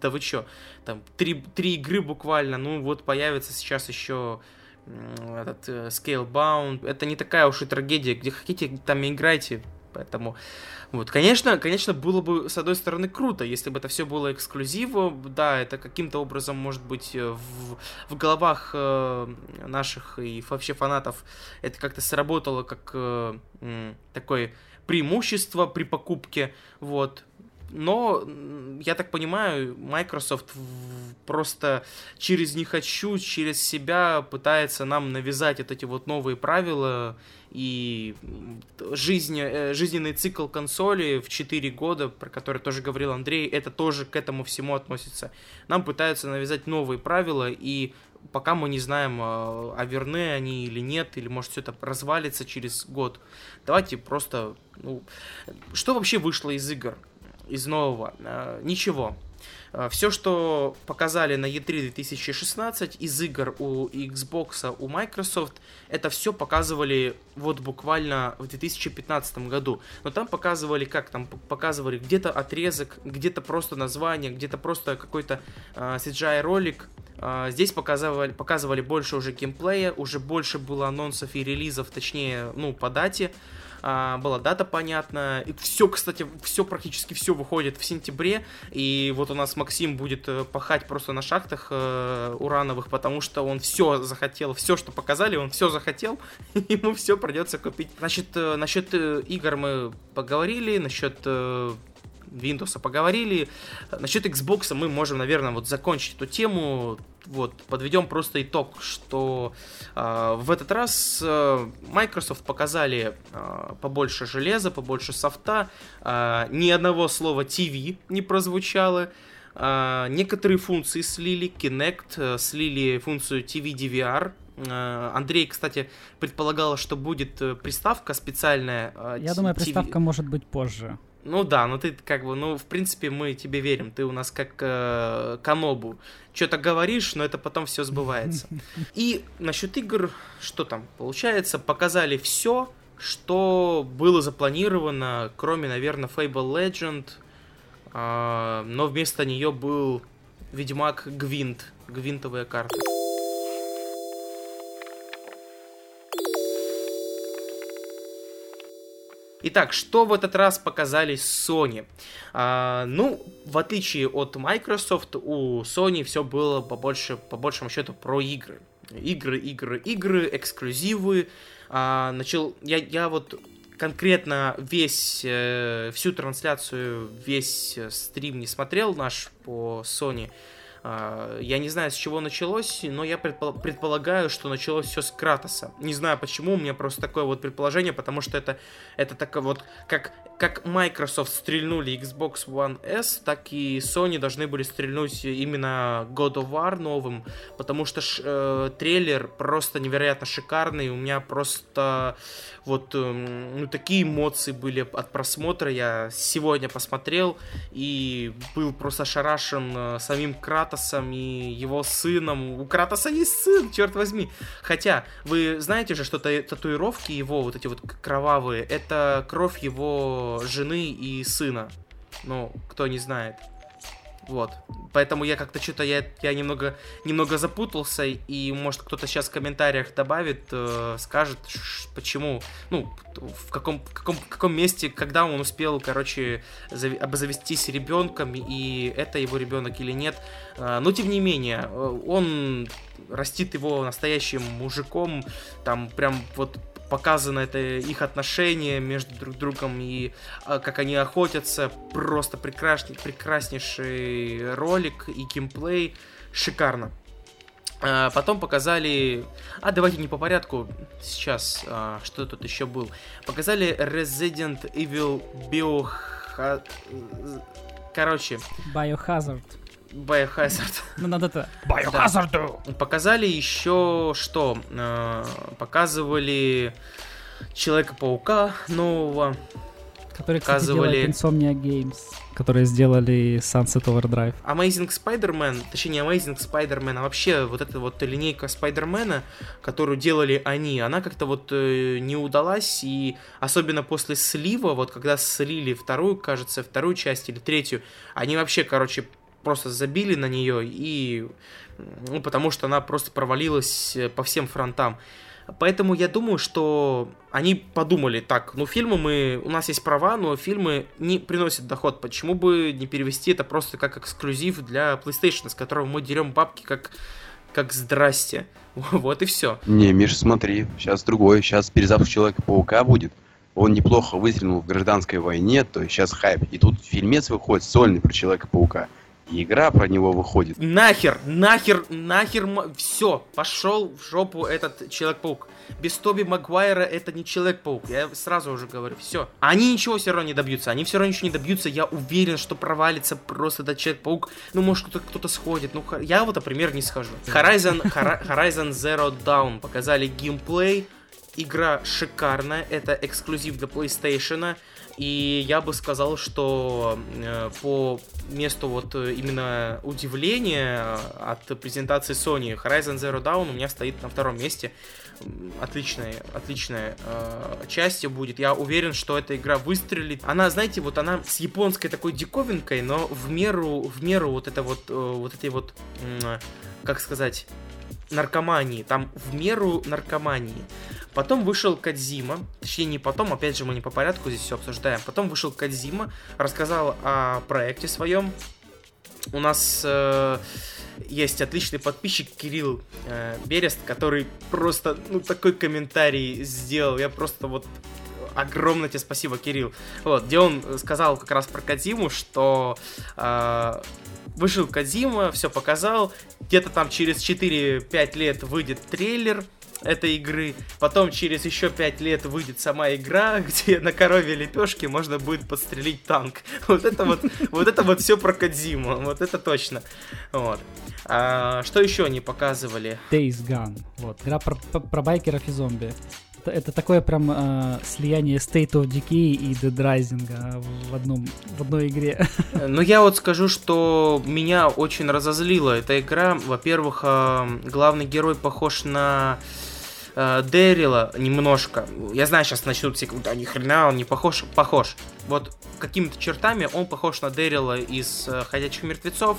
Да вы чё, там три, три игры буквально, ну вот появится сейчас еще этот э, Scalebound. Это не такая уж и трагедия, где хотите, там играйте, поэтому вот, конечно, конечно, было бы, с одной стороны, круто, если бы это все было эксклюзивом, да, это каким-то образом, может быть, э, в, в головах э, наших и вообще фанатов это как-то сработало как э, такое преимущество при покупке, вот, но, я так понимаю, Microsoft просто через «не хочу», через себя пытается нам навязать вот эти вот новые правила и жизнь, э, жизненный цикл консоли в 4 года, про который тоже говорил Андрей, это тоже к этому всему относится. Нам пытаются навязать новые правила, и пока мы не знаем, а, а верны они или нет, или может все это развалится через год. Давайте просто, ну, что вообще вышло из игр, из нового? А, ничего. Э, Все, что показали на E3 2016 из игр у Xbox, у Microsoft, это все показывали вот буквально в 2015 году. Но там показывали как? Там показывали где-то отрезок, где-то просто название, где-то просто какой-то э, CGI-ролик. Э, здесь показывали, показывали больше уже геймплея, уже больше было анонсов и релизов, точнее, ну, по дате а, была дата понятна. И все, кстати, все практически все выходит в сентябре. И вот у нас Максим будет э, пахать просто на шахтах э, урановых, потому что он все захотел, все, что показали, он все захотел, ему все придется купить. Значит, э, насчет игр мы поговорили, насчет Windows поговорили. Насчет Xbox мы можем, наверное, вот закончить эту тему. Вот, подведем просто итог, что э, в этот раз э, Microsoft показали э, побольше железа, побольше софта, э, ни одного слова TV не прозвучало. Uh, некоторые функции слили, Kinect, uh, слили функцию TV DVR. Uh, Андрей, кстати, предполагал, что будет приставка специальная. Я думаю, приставка может быть позже. Ну да, ну ты как бы, ну в принципе мы тебе верим, ты у нас как э, Канобу. Что-то говоришь, но это потом все сбывается. И насчет игр, что там получается, показали все, что было запланировано, кроме, наверное, Fable Legend, э, но вместо нее был Ведьмак Гвинт, гвинтовая карта. Итак, что в этот раз показали Sony? А, ну, в отличие от Microsoft, у Sony все было по, по большему счету про игры. Игры, игры, игры, эксклюзивы. А, начал, я, я вот конкретно весь, э, всю трансляцию, весь э, стрим не смотрел наш по Sony. А, я не знаю, с чего началось, но я предполагаю, что началось все с Кратоса. Не знаю почему, у меня просто такое вот предположение, потому что это, это такое вот, как, как Microsoft стрельнули Xbox One S, так и Sony должны были стрельнуть именно God of War новым, потому что э, трейлер просто невероятно шикарный, у меня просто вот э, ну, такие эмоции были от просмотра, я сегодня посмотрел и был просто ошарашен э, самим Кратосом и его сыном. У Кратоса есть сын, черт возьми. Хотя, вы знаете же, что татуировки его, вот эти вот кровавые, это кровь его жены и сына. Ну, кто не знает. Вот. Поэтому я как-то что-то я, я немного, немного запутался, и может кто-то сейчас в комментариях добавит, э, скажет, ш, почему, ну, в каком, в каком, в каком месте, когда он успел, короче, зави, обзавестись ребенком, и это его ребенок или нет. Э, но тем не менее, э, он растит его настоящим мужиком, там прям вот показано это их отношения между друг другом и а, как они охотятся. Просто прекрасный, прекраснейший ролик и геймплей. Шикарно. А, потом показали... А, давайте не по порядку. Сейчас, а, что тут еще был? Показали Resident Evil Bio... Короче... Biohazard. Biohazard. Ну, надо это. Biohazard! Да. Показали еще что? Э, показывали Человека-паука нового. Который, кстати, показывали... делает Insomnia Games, которые сделали Sunset Overdrive. Amazing Spider-Man, точнее не Amazing Spider-Man, а вообще вот эта вот линейка Спайдермена, которую делали они, она как-то вот э, не удалась, и особенно после слива, вот когда слили вторую, кажется, вторую часть или третью, они вообще, короче, просто забили на нее и ну, потому что она просто провалилась э, по всем фронтам. Поэтому я думаю, что они подумали, так, ну фильмы мы, у нас есть права, но фильмы не приносят доход. Почему бы не перевести это просто как эксклюзив для PlayStation, с которого мы дерем бабки как, как здрасте. Вот и все. Не, Миш, смотри, сейчас другой, сейчас перезапуск Человека-паука будет. Он неплохо выстрелил в гражданской войне, то есть сейчас хайп. И тут фильмец выходит сольный про Человека-паука игра про него выходит. Нахер, нахер, нахер, все, пошел в жопу этот Человек-паук. Без Тоби Магуайра это не Человек-паук, я сразу уже говорю, все. Они ничего все равно не добьются, они все равно ничего не добьются, я уверен, что провалится просто этот Человек-паук. Ну, может, кто-то кто сходит, ну, я вот, например, не схожу. Horizon, Horizon Zero Dawn показали геймплей, игра шикарная, это эксклюзив для PlayStation, и я бы сказал, что э, по месту вот э, именно удивления от презентации Sony Horizon Zero Dawn у меня стоит на втором месте. Отличная, отличная э, часть будет. Я уверен, что эта игра выстрелит. Она, знаете, вот она с японской такой диковинкой, но в меру, в меру вот это вот, э, вот этой вот, э, как сказать, наркомании. Там в меру наркомании. Потом вышел Кадзима, точнее не потом, опять же мы не по порядку здесь все обсуждаем. Потом вышел Кадзима, рассказал о проекте своем. У нас э, есть отличный подписчик Кирилл э, Берест, который просто, ну, такой комментарий сделал. Я просто вот огромное тебе спасибо, Кирилл. Вот, где он сказал как раз про Кадзиму, что э, вышел Кадзима, все показал, где-то там через 4-5 лет выйдет трейлер, этой игры. Потом через еще 5 лет выйдет сама игра, где на корове лепешки можно будет подстрелить танк. Вот это вот, вот это вот все про Кадзиму, вот это точно. Вот. А, что еще они показывали? Days Gone. Вот. Игра про, про, про байкеров и зомби. Это, это такое прям э, слияние State of Decay и Dead Rising э, в, одном, в одной игре. Ну, я вот скажу, что меня очень разозлила эта игра. Во-первых, э, главный герой похож на э, Дэрила немножко. Я знаю, сейчас начнут все да ни хрена, он не похож. Похож. Вот какими-то чертами он похож на Дэрила из э, Ходячих мертвецов.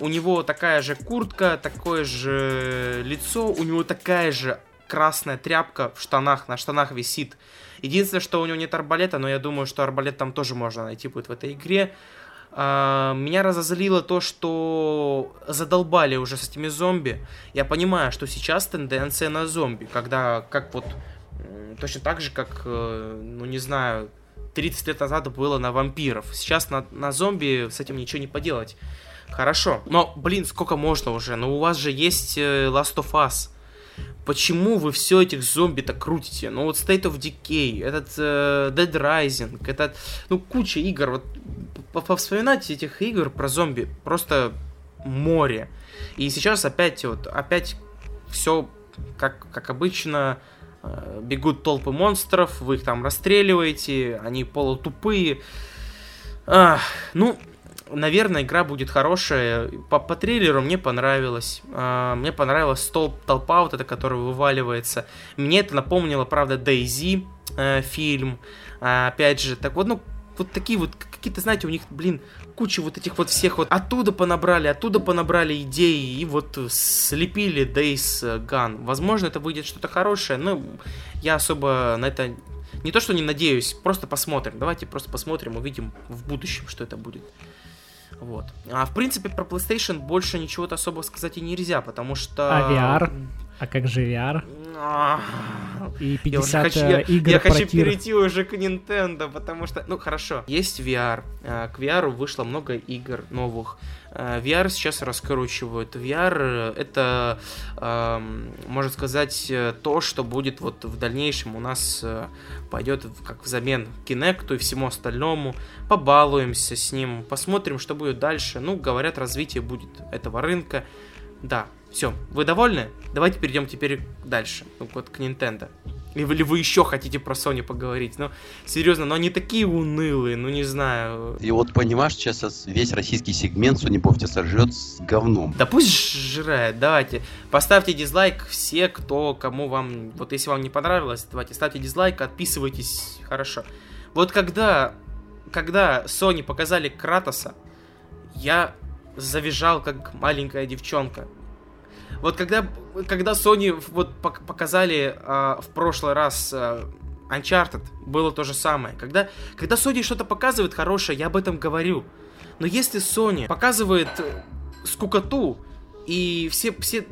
У него такая же куртка, такое же лицо, у него такая же красная тряпка в штанах, на штанах висит. Единственное, что у него нет арбалета, но я думаю, что арбалет там тоже можно найти будет в этой игре. А, меня разозлило то, что задолбали уже с этими зомби. Я понимаю, что сейчас тенденция на зомби, когда как вот точно так же, как, э, ну не знаю, 30 лет назад было на вампиров. Сейчас на, на зомби с этим ничего не поделать. Хорошо. Но, блин, сколько можно уже? Ну, у вас же есть э, Last of Us. Почему вы все этих зомби так крутите? Ну, вот State of Decay, этот э, Dead Rising, этот... Ну, куча игр. Вот повспоминать этих игр про зомби просто море. И сейчас опять вот, опять все как, как обычно, э, бегут толпы монстров, вы их там расстреливаете, они полутупые. А, ну, наверное, игра будет хорошая. По, по трейлеру мне понравилось. А, мне понравилась столб, толпа вот эта, которая вываливается. Мне это напомнило, правда, Дейзи э, фильм. А, опять же, так вот, ну, вот такие вот какие-то, знаете, у них, блин, куча вот этих вот всех вот оттуда понабрали, оттуда понабрали идеи и вот слепили Days Gone. Возможно, это выйдет что-то хорошее, но я особо на это не то, что не надеюсь, просто посмотрим. Давайте просто посмотрим, увидим в будущем, что это будет. Вот. А в принципе про PlayStation больше ничего-то особо сказать и нельзя, потому что... А VR? А как же VR? И 50 я хочу, я, игр Я хочу тир. перейти уже к Nintendo, потому что... Ну, хорошо. Есть VR. э, К VR вышло много игр новых. Э, VR сейчас раскручивают. VR э, это, эм, можно сказать, э, то, что будет вот в дальнейшем у нас пойдет как взамен Kinect и всему остальному. Побалуемся с ним, посмотрим, что будет дальше. Ну, говорят, развитие будет этого рынка. Да, все, вы довольны? Давайте перейдем теперь дальше, ну, вот к Nintendo. Или вы, еще хотите про Sony поговорить? Ну, серьезно, но они такие унылые, ну не знаю. И вот понимаешь, сейчас весь российский сегмент Sony тебя сожрет с говном. Да пусть жрает, давайте. Поставьте дизлайк все, кто, кому вам... Вот если вам не понравилось, давайте ставьте дизлайк, отписывайтесь, хорошо. Вот когда, когда Sony показали Кратоса, я завизжал, как маленькая девчонка. Вот когда, когда Sony вот пок- показали а, в прошлый раз а, Uncharted, было то же самое. Когда, когда Sony что-то показывает хорошее, я об этом говорю. Но если Sony показывает э, скукоту, и все, все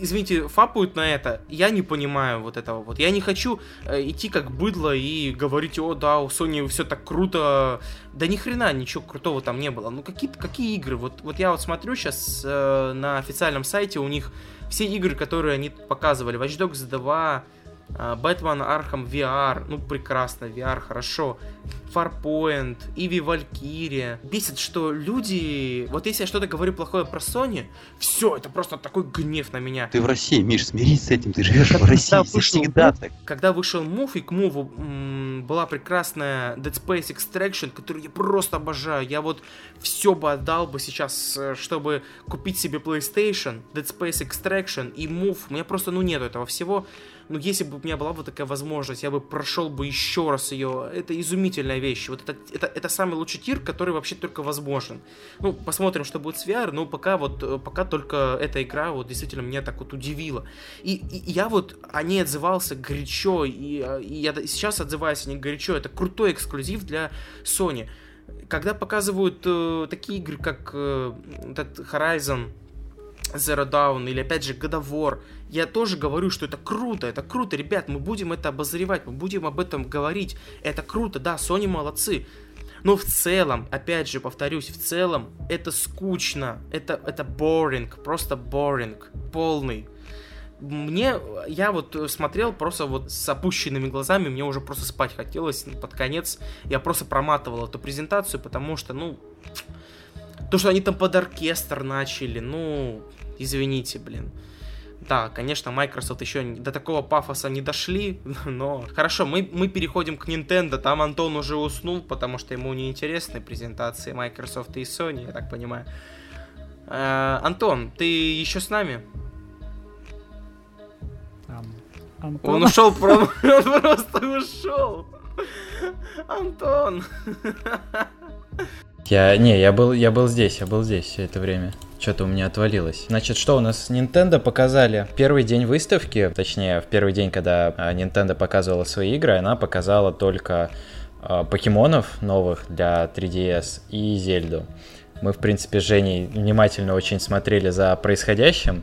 извините, фапают на это, я не понимаю вот этого вот. Я не хочу э, идти как быдло и говорить, о, да, у Sony все так круто. Да ни хрена ничего крутого там не было. Ну какие какие игры? Вот, вот я вот смотрю сейчас э, на официальном сайте, у них все игры, которые они показывали, Watch Dogs 2, э, Batman Arkham VR, ну прекрасно, VR хорошо. Farpoint, Иви Valkyria. Бесит, что люди... Вот если я что-то говорю плохое про Sony, все, это просто такой гнев на меня. Ты в России, Миш, смирись с этим, ты живешь в Когда России, здесь вышел всегда так. Когда вышел Move, и к Move м, была прекрасная Dead Space Extraction, которую я просто обожаю. Я вот все бы отдал бы сейчас, э, чтобы купить себе PlayStation, Dead Space Extraction и Move. У меня просто, ну, нету этого всего. Ну, если бы у меня была вот такая возможность, я бы прошел бы еще раз ее. Это изумительная вещь. Вот это, это, это самый лучший тир, который вообще только возможен. Ну, посмотрим, что будет с VR, но пока вот, э, пока только эта игра вот действительно меня так вот удивила. И, и- я вот о ней отзывался горячо, и, э, и я сейчас отзываюсь о ней горячо. Это крутой эксклюзив для Sony. Когда показывают э, такие игры, как э, этот Horizon Zero Dawn или опять же God of War, я тоже говорю, что это круто, это круто, ребят, мы будем это обозревать, мы будем об этом говорить, это круто, да, Sony молодцы, но в целом, опять же, повторюсь, в целом это скучно, это, это boring, просто boring, полный. Мне, я вот э, смотрел просто вот с опущенными глазами, мне уже просто спать хотелось под конец. Я просто проматывал эту презентацию, потому что, ну, то, что они там под оркестр начали, ну, извините, блин. Да, конечно, Microsoft еще до такого пафоса не дошли, но... Хорошо, мы, мы переходим к Nintendo, там Антон уже уснул, потому что ему неинтересны презентации Microsoft и Sony, я так понимаю. Э, Антон, ты еще с нами? Там, Антон, Он ушел, он просто ушел. Антон. Я, не, я был, я был здесь, я был здесь все это время. Что-то у меня отвалилось. Значит, что у нас Nintendo показали? Первый день выставки, точнее, в первый день, когда а, Nintendo показывала свои игры, она показала только э, покемонов новых для 3DS и Зельду. Мы, в принципе, с Женей внимательно очень смотрели за происходящим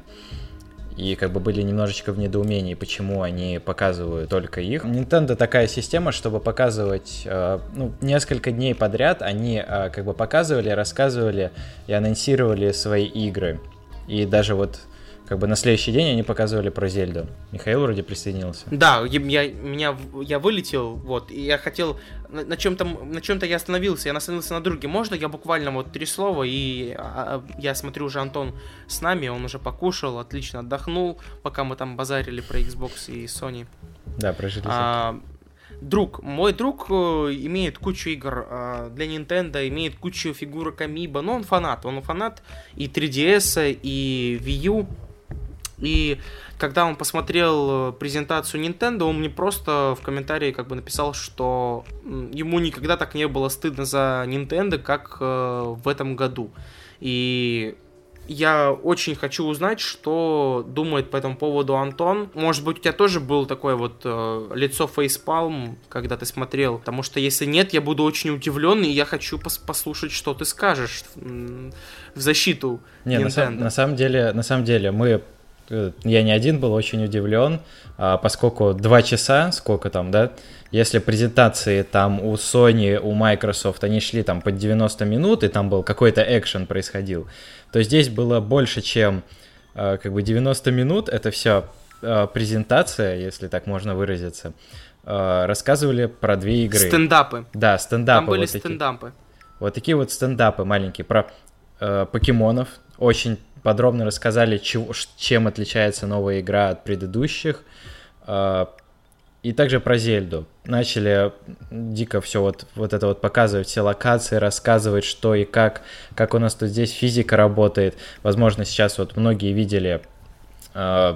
и как бы были немножечко в недоумении, почему они показывают только их. Nintendo такая система, чтобы показывать э, ну, несколько дней подряд, они э, как бы показывали, рассказывали и анонсировали свои игры. И даже вот как бы на следующий день они показывали про Зельду. Михаил вроде присоединился. Да, я, меня, я вылетел, вот, и я хотел, на, на чем-то на чем-то я остановился, я остановился на друге. Можно я буквально вот три слова, и а, а, я смотрю уже Антон с нами, он уже покушал, отлично отдохнул, пока мы там базарили про Xbox и Sony. Да, про а, друг, мой друг э, имеет кучу игр э, для Nintendo, имеет кучу фигурок Амиба, но он фанат, он фанат и 3DS, и Wii U, и когда он посмотрел э, презентацию Nintendo, он мне просто в комментарии как бы написал, что ему никогда так не было стыдно за Nintendo, как э, в этом году. И я очень хочу узнать, что думает по этому поводу Антон. Может быть, у тебя тоже был такое вот э, лицо фейспалм, когда ты смотрел. Потому что если нет, я буду очень удивлен, и я хочу пос послушать, что ты скажешь в защиту не, Nintendo. На, на самом деле, на самом деле, мы я не один был очень удивлен, а, поскольку два часа, сколько там, да, если презентации там у Sony, у Microsoft, они шли там под 90 минут, и там был какой-то экшен происходил, то здесь было больше, чем а, как бы 90 минут, это все а, презентация, если так можно выразиться, рассказывали про две игры. Стендапы. Да, стендапы. Там были вот стендапы. Такие. Вот такие вот стендапы маленькие про э, покемонов, очень подробно рассказали, чем отличается новая игра от предыдущих. А, и также про Зельду. Начали дико все вот, вот это вот показывать, все локации, рассказывать, что и как, как у нас тут здесь физика работает. Возможно, сейчас вот многие видели э,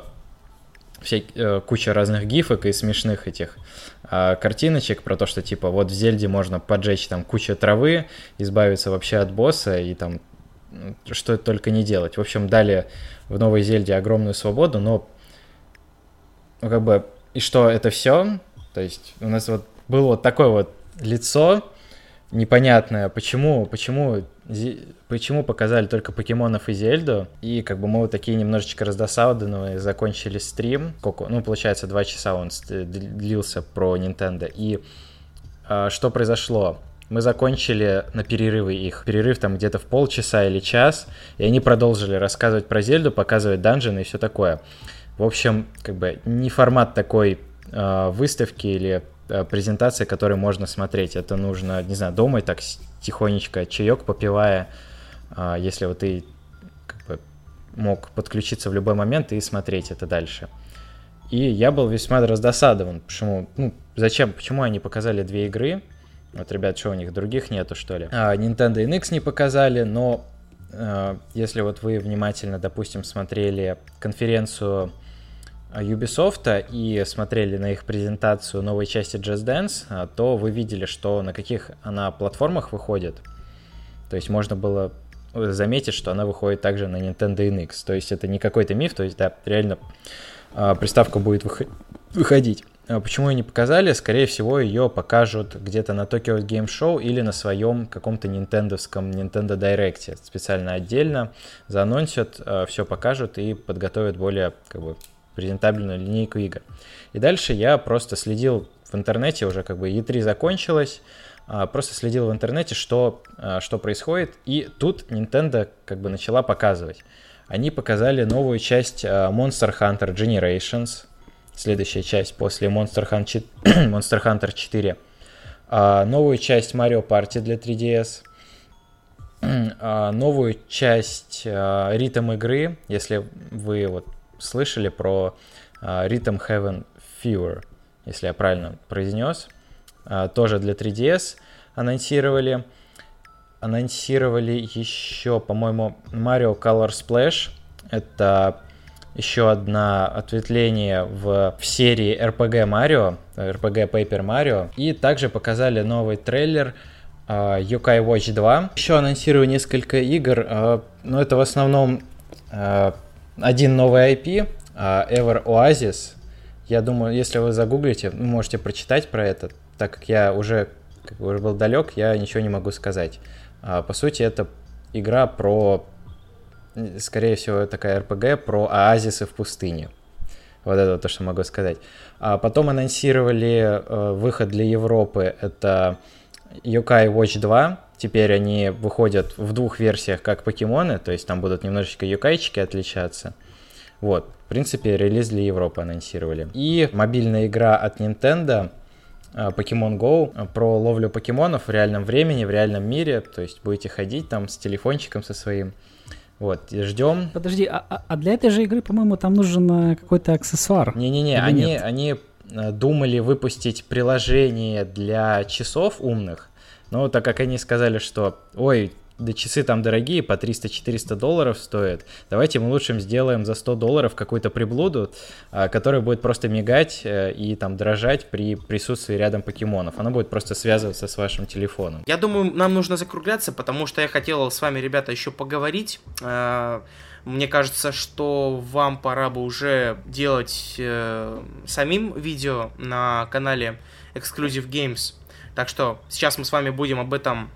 все, э, куча разных гифок и смешных этих э, картиночек про то, что типа вот в Зельде можно поджечь там кучу травы, избавиться вообще от босса и там что это только не делать. В общем, дали в Новой Зельде огромную свободу, но ну, как бы, и что это все? То есть у нас вот было вот такое вот лицо непонятное, почему, почему, почему показали только покемонов и Зельду, и как бы мы вот такие немножечко раздосадованные закончили стрим, сколько, ну, получается, два часа он длился про Nintendo, и а, что произошло? Мы закончили на перерывы их. Перерыв там где-то в полчаса или час, и они продолжили рассказывать про Зельду, показывать данжины и все такое. В общем, как бы не формат такой э, выставки или э, презентации, которую можно смотреть. Это нужно, не знаю, дома так тихонечко чаек попивая, э, если вот ты как бы, мог подключиться в любой момент и смотреть это дальше. И я был весьма раздосадован, почему, ну, зачем, почему они показали две игры, вот, ребят, что у них других нету, что ли? А, Nintendo NX не показали, но э, если вот вы внимательно, допустим, смотрели конференцию Ubisoft и смотрели на их презентацию новой части Just Dance, а, то вы видели, что на каких она платформах выходит. То есть можно было заметить, что она выходит также на Nintendo NX. То есть это не какой-то миф, то есть да, реально а, приставка будет выходить. А почему ее не показали? Скорее всего, ее покажут где-то на Tokyo Game Show или на своем каком-то нинтендовском Nintendo Direct. Специально отдельно заанонсят, э, все покажут и подготовят более как бы, презентабельную линейку игр. И дальше я просто следил в интернете, уже как бы E3 закончилась, а, просто следил в интернете, что, что происходит, и тут Nintendo как бы начала показывать. Они показали новую часть Monster Hunter Generations, следующая часть после Monster Hunter, Monster Hunter 4. А, новую часть Mario Party для 3DS. А, новую часть а, ритм игры, если вы вот слышали про а, Rhythm Heaven Fever, если я правильно произнес, а, тоже для 3DS анонсировали. Анонсировали еще, по-моему, Mario Color Splash. Это еще одно ответвление в, в серии RPG Mario, RPG Paper Mario. И также показали новый трейлер uh, Yokai Watch 2. Еще анонсирую несколько игр, uh, но это в основном uh, один новый IP, uh, Ever Oasis. Я думаю, если вы загуглите, можете прочитать про это, так как я уже, как уже был далек, я ничего не могу сказать. Uh, по сути, это игра про, скорее всего, такая RPG про оазисы в пустыне. Вот это то, что могу сказать. А потом анонсировали э, выход для Европы. Это Yokai Watch 2. Теперь они выходят в двух версиях, как покемоны, то есть там будут немножечко юкайчики отличаться. Вот, в принципе, релиз для Европы анонсировали. И мобильная игра от Nintendo э, Pokemon Go про ловлю покемонов в реальном времени, в реальном мире. То есть будете ходить там с телефончиком со своим. Вот, ждем. Подожди, а, а, а для этой же игры, по-моему, там нужен э, какой-то аксессуар. Не-не-не, они, они э, думали выпустить приложение для часов умных, но так как они сказали, что, ой, да часы там дорогие, по 300-400 долларов стоят. Давайте мы лучше сделаем за 100 долларов какую-то приблуду, а, которая будет просто мигать э, и там дрожать при присутствии рядом покемонов. Она будет просто связываться с вашим телефоном. Я думаю, нам нужно закругляться, потому что я хотел с вами, ребята, еще поговорить. Э, мне кажется, что вам пора бы уже делать э, самим видео на канале Exclusive Games. Так что сейчас мы с вами будем об этом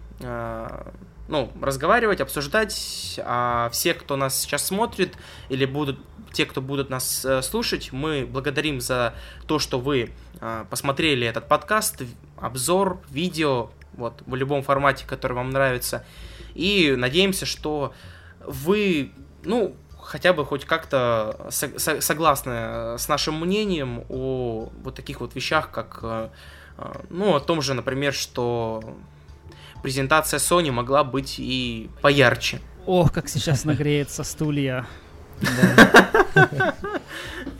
ну, разговаривать, обсуждать. А все, кто нас сейчас смотрит, или будут те, кто будут нас э, слушать, мы благодарим за то, что вы э, посмотрели этот подкаст, обзор, видео, вот, в любом формате, который вам нравится. И надеемся, что вы, ну, хотя бы хоть как-то со- согласны с нашим мнением о вот таких вот вещах, как, э, э ну, о том же, например, что презентация Sony могла быть и поярче. Ох, как сейчас нагреется стулья.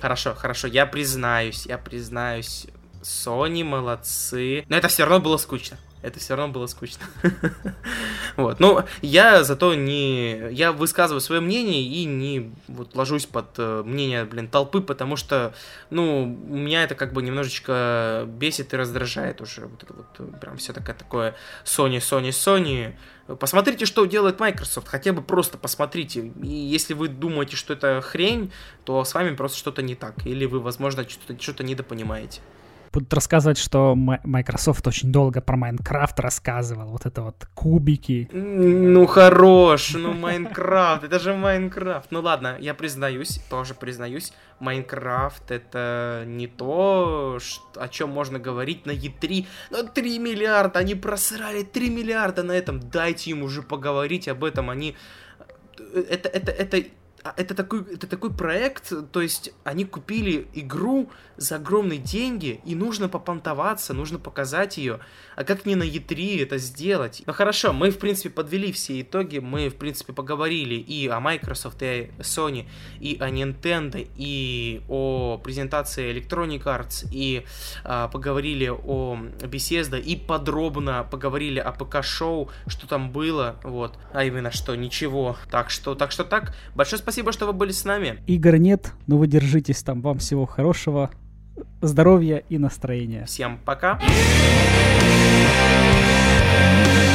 Хорошо, хорошо, я признаюсь, я признаюсь, Sony молодцы. Но это все равно было скучно это все равно было скучно. вот. Ну, я зато не... Я высказываю свое мнение и не вот ложусь под э, мнение, блин, толпы, потому что, ну, меня это как бы немножечко бесит и раздражает уже. Вот это вот э, прям все такое, такое Sony, Sony, Sony. Посмотрите, что делает Microsoft, хотя бы просто посмотрите. И если вы думаете, что это хрень, то с вами просто что-то не так. Или вы, возможно, что-то что недопонимаете будут рассказывать, что Microsoft очень долго про Майнкрафт рассказывал, вот это вот кубики. Ну хорош, ну Майнкрафт, это же Майнкрафт. Ну ладно, я признаюсь, тоже признаюсь, Майнкрафт это не то, о чем можно говорить на E3. Но 3 миллиарда, они просрали 3 миллиарда на этом, дайте им уже поговорить об этом, они... Это, это, это а, это такой, это такой проект, то есть они купили игру за огромные деньги, и нужно попонтоваться, нужно показать ее. А как не на E3 это сделать? Ну хорошо, мы в принципе подвели все итоги, мы в принципе поговорили и о Microsoft, и о Sony, и о Nintendo, и о презентации Electronic Arts, и а, поговорили о Bethesda, и подробно поговорили о ПК-шоу, что там было, вот, а именно что, ничего. Так что, так что так, большое спасибо спасибо, что вы были с нами. Игр нет, но вы держитесь там. Вам всего хорошего, здоровья и настроения. Всем пока. Yeah!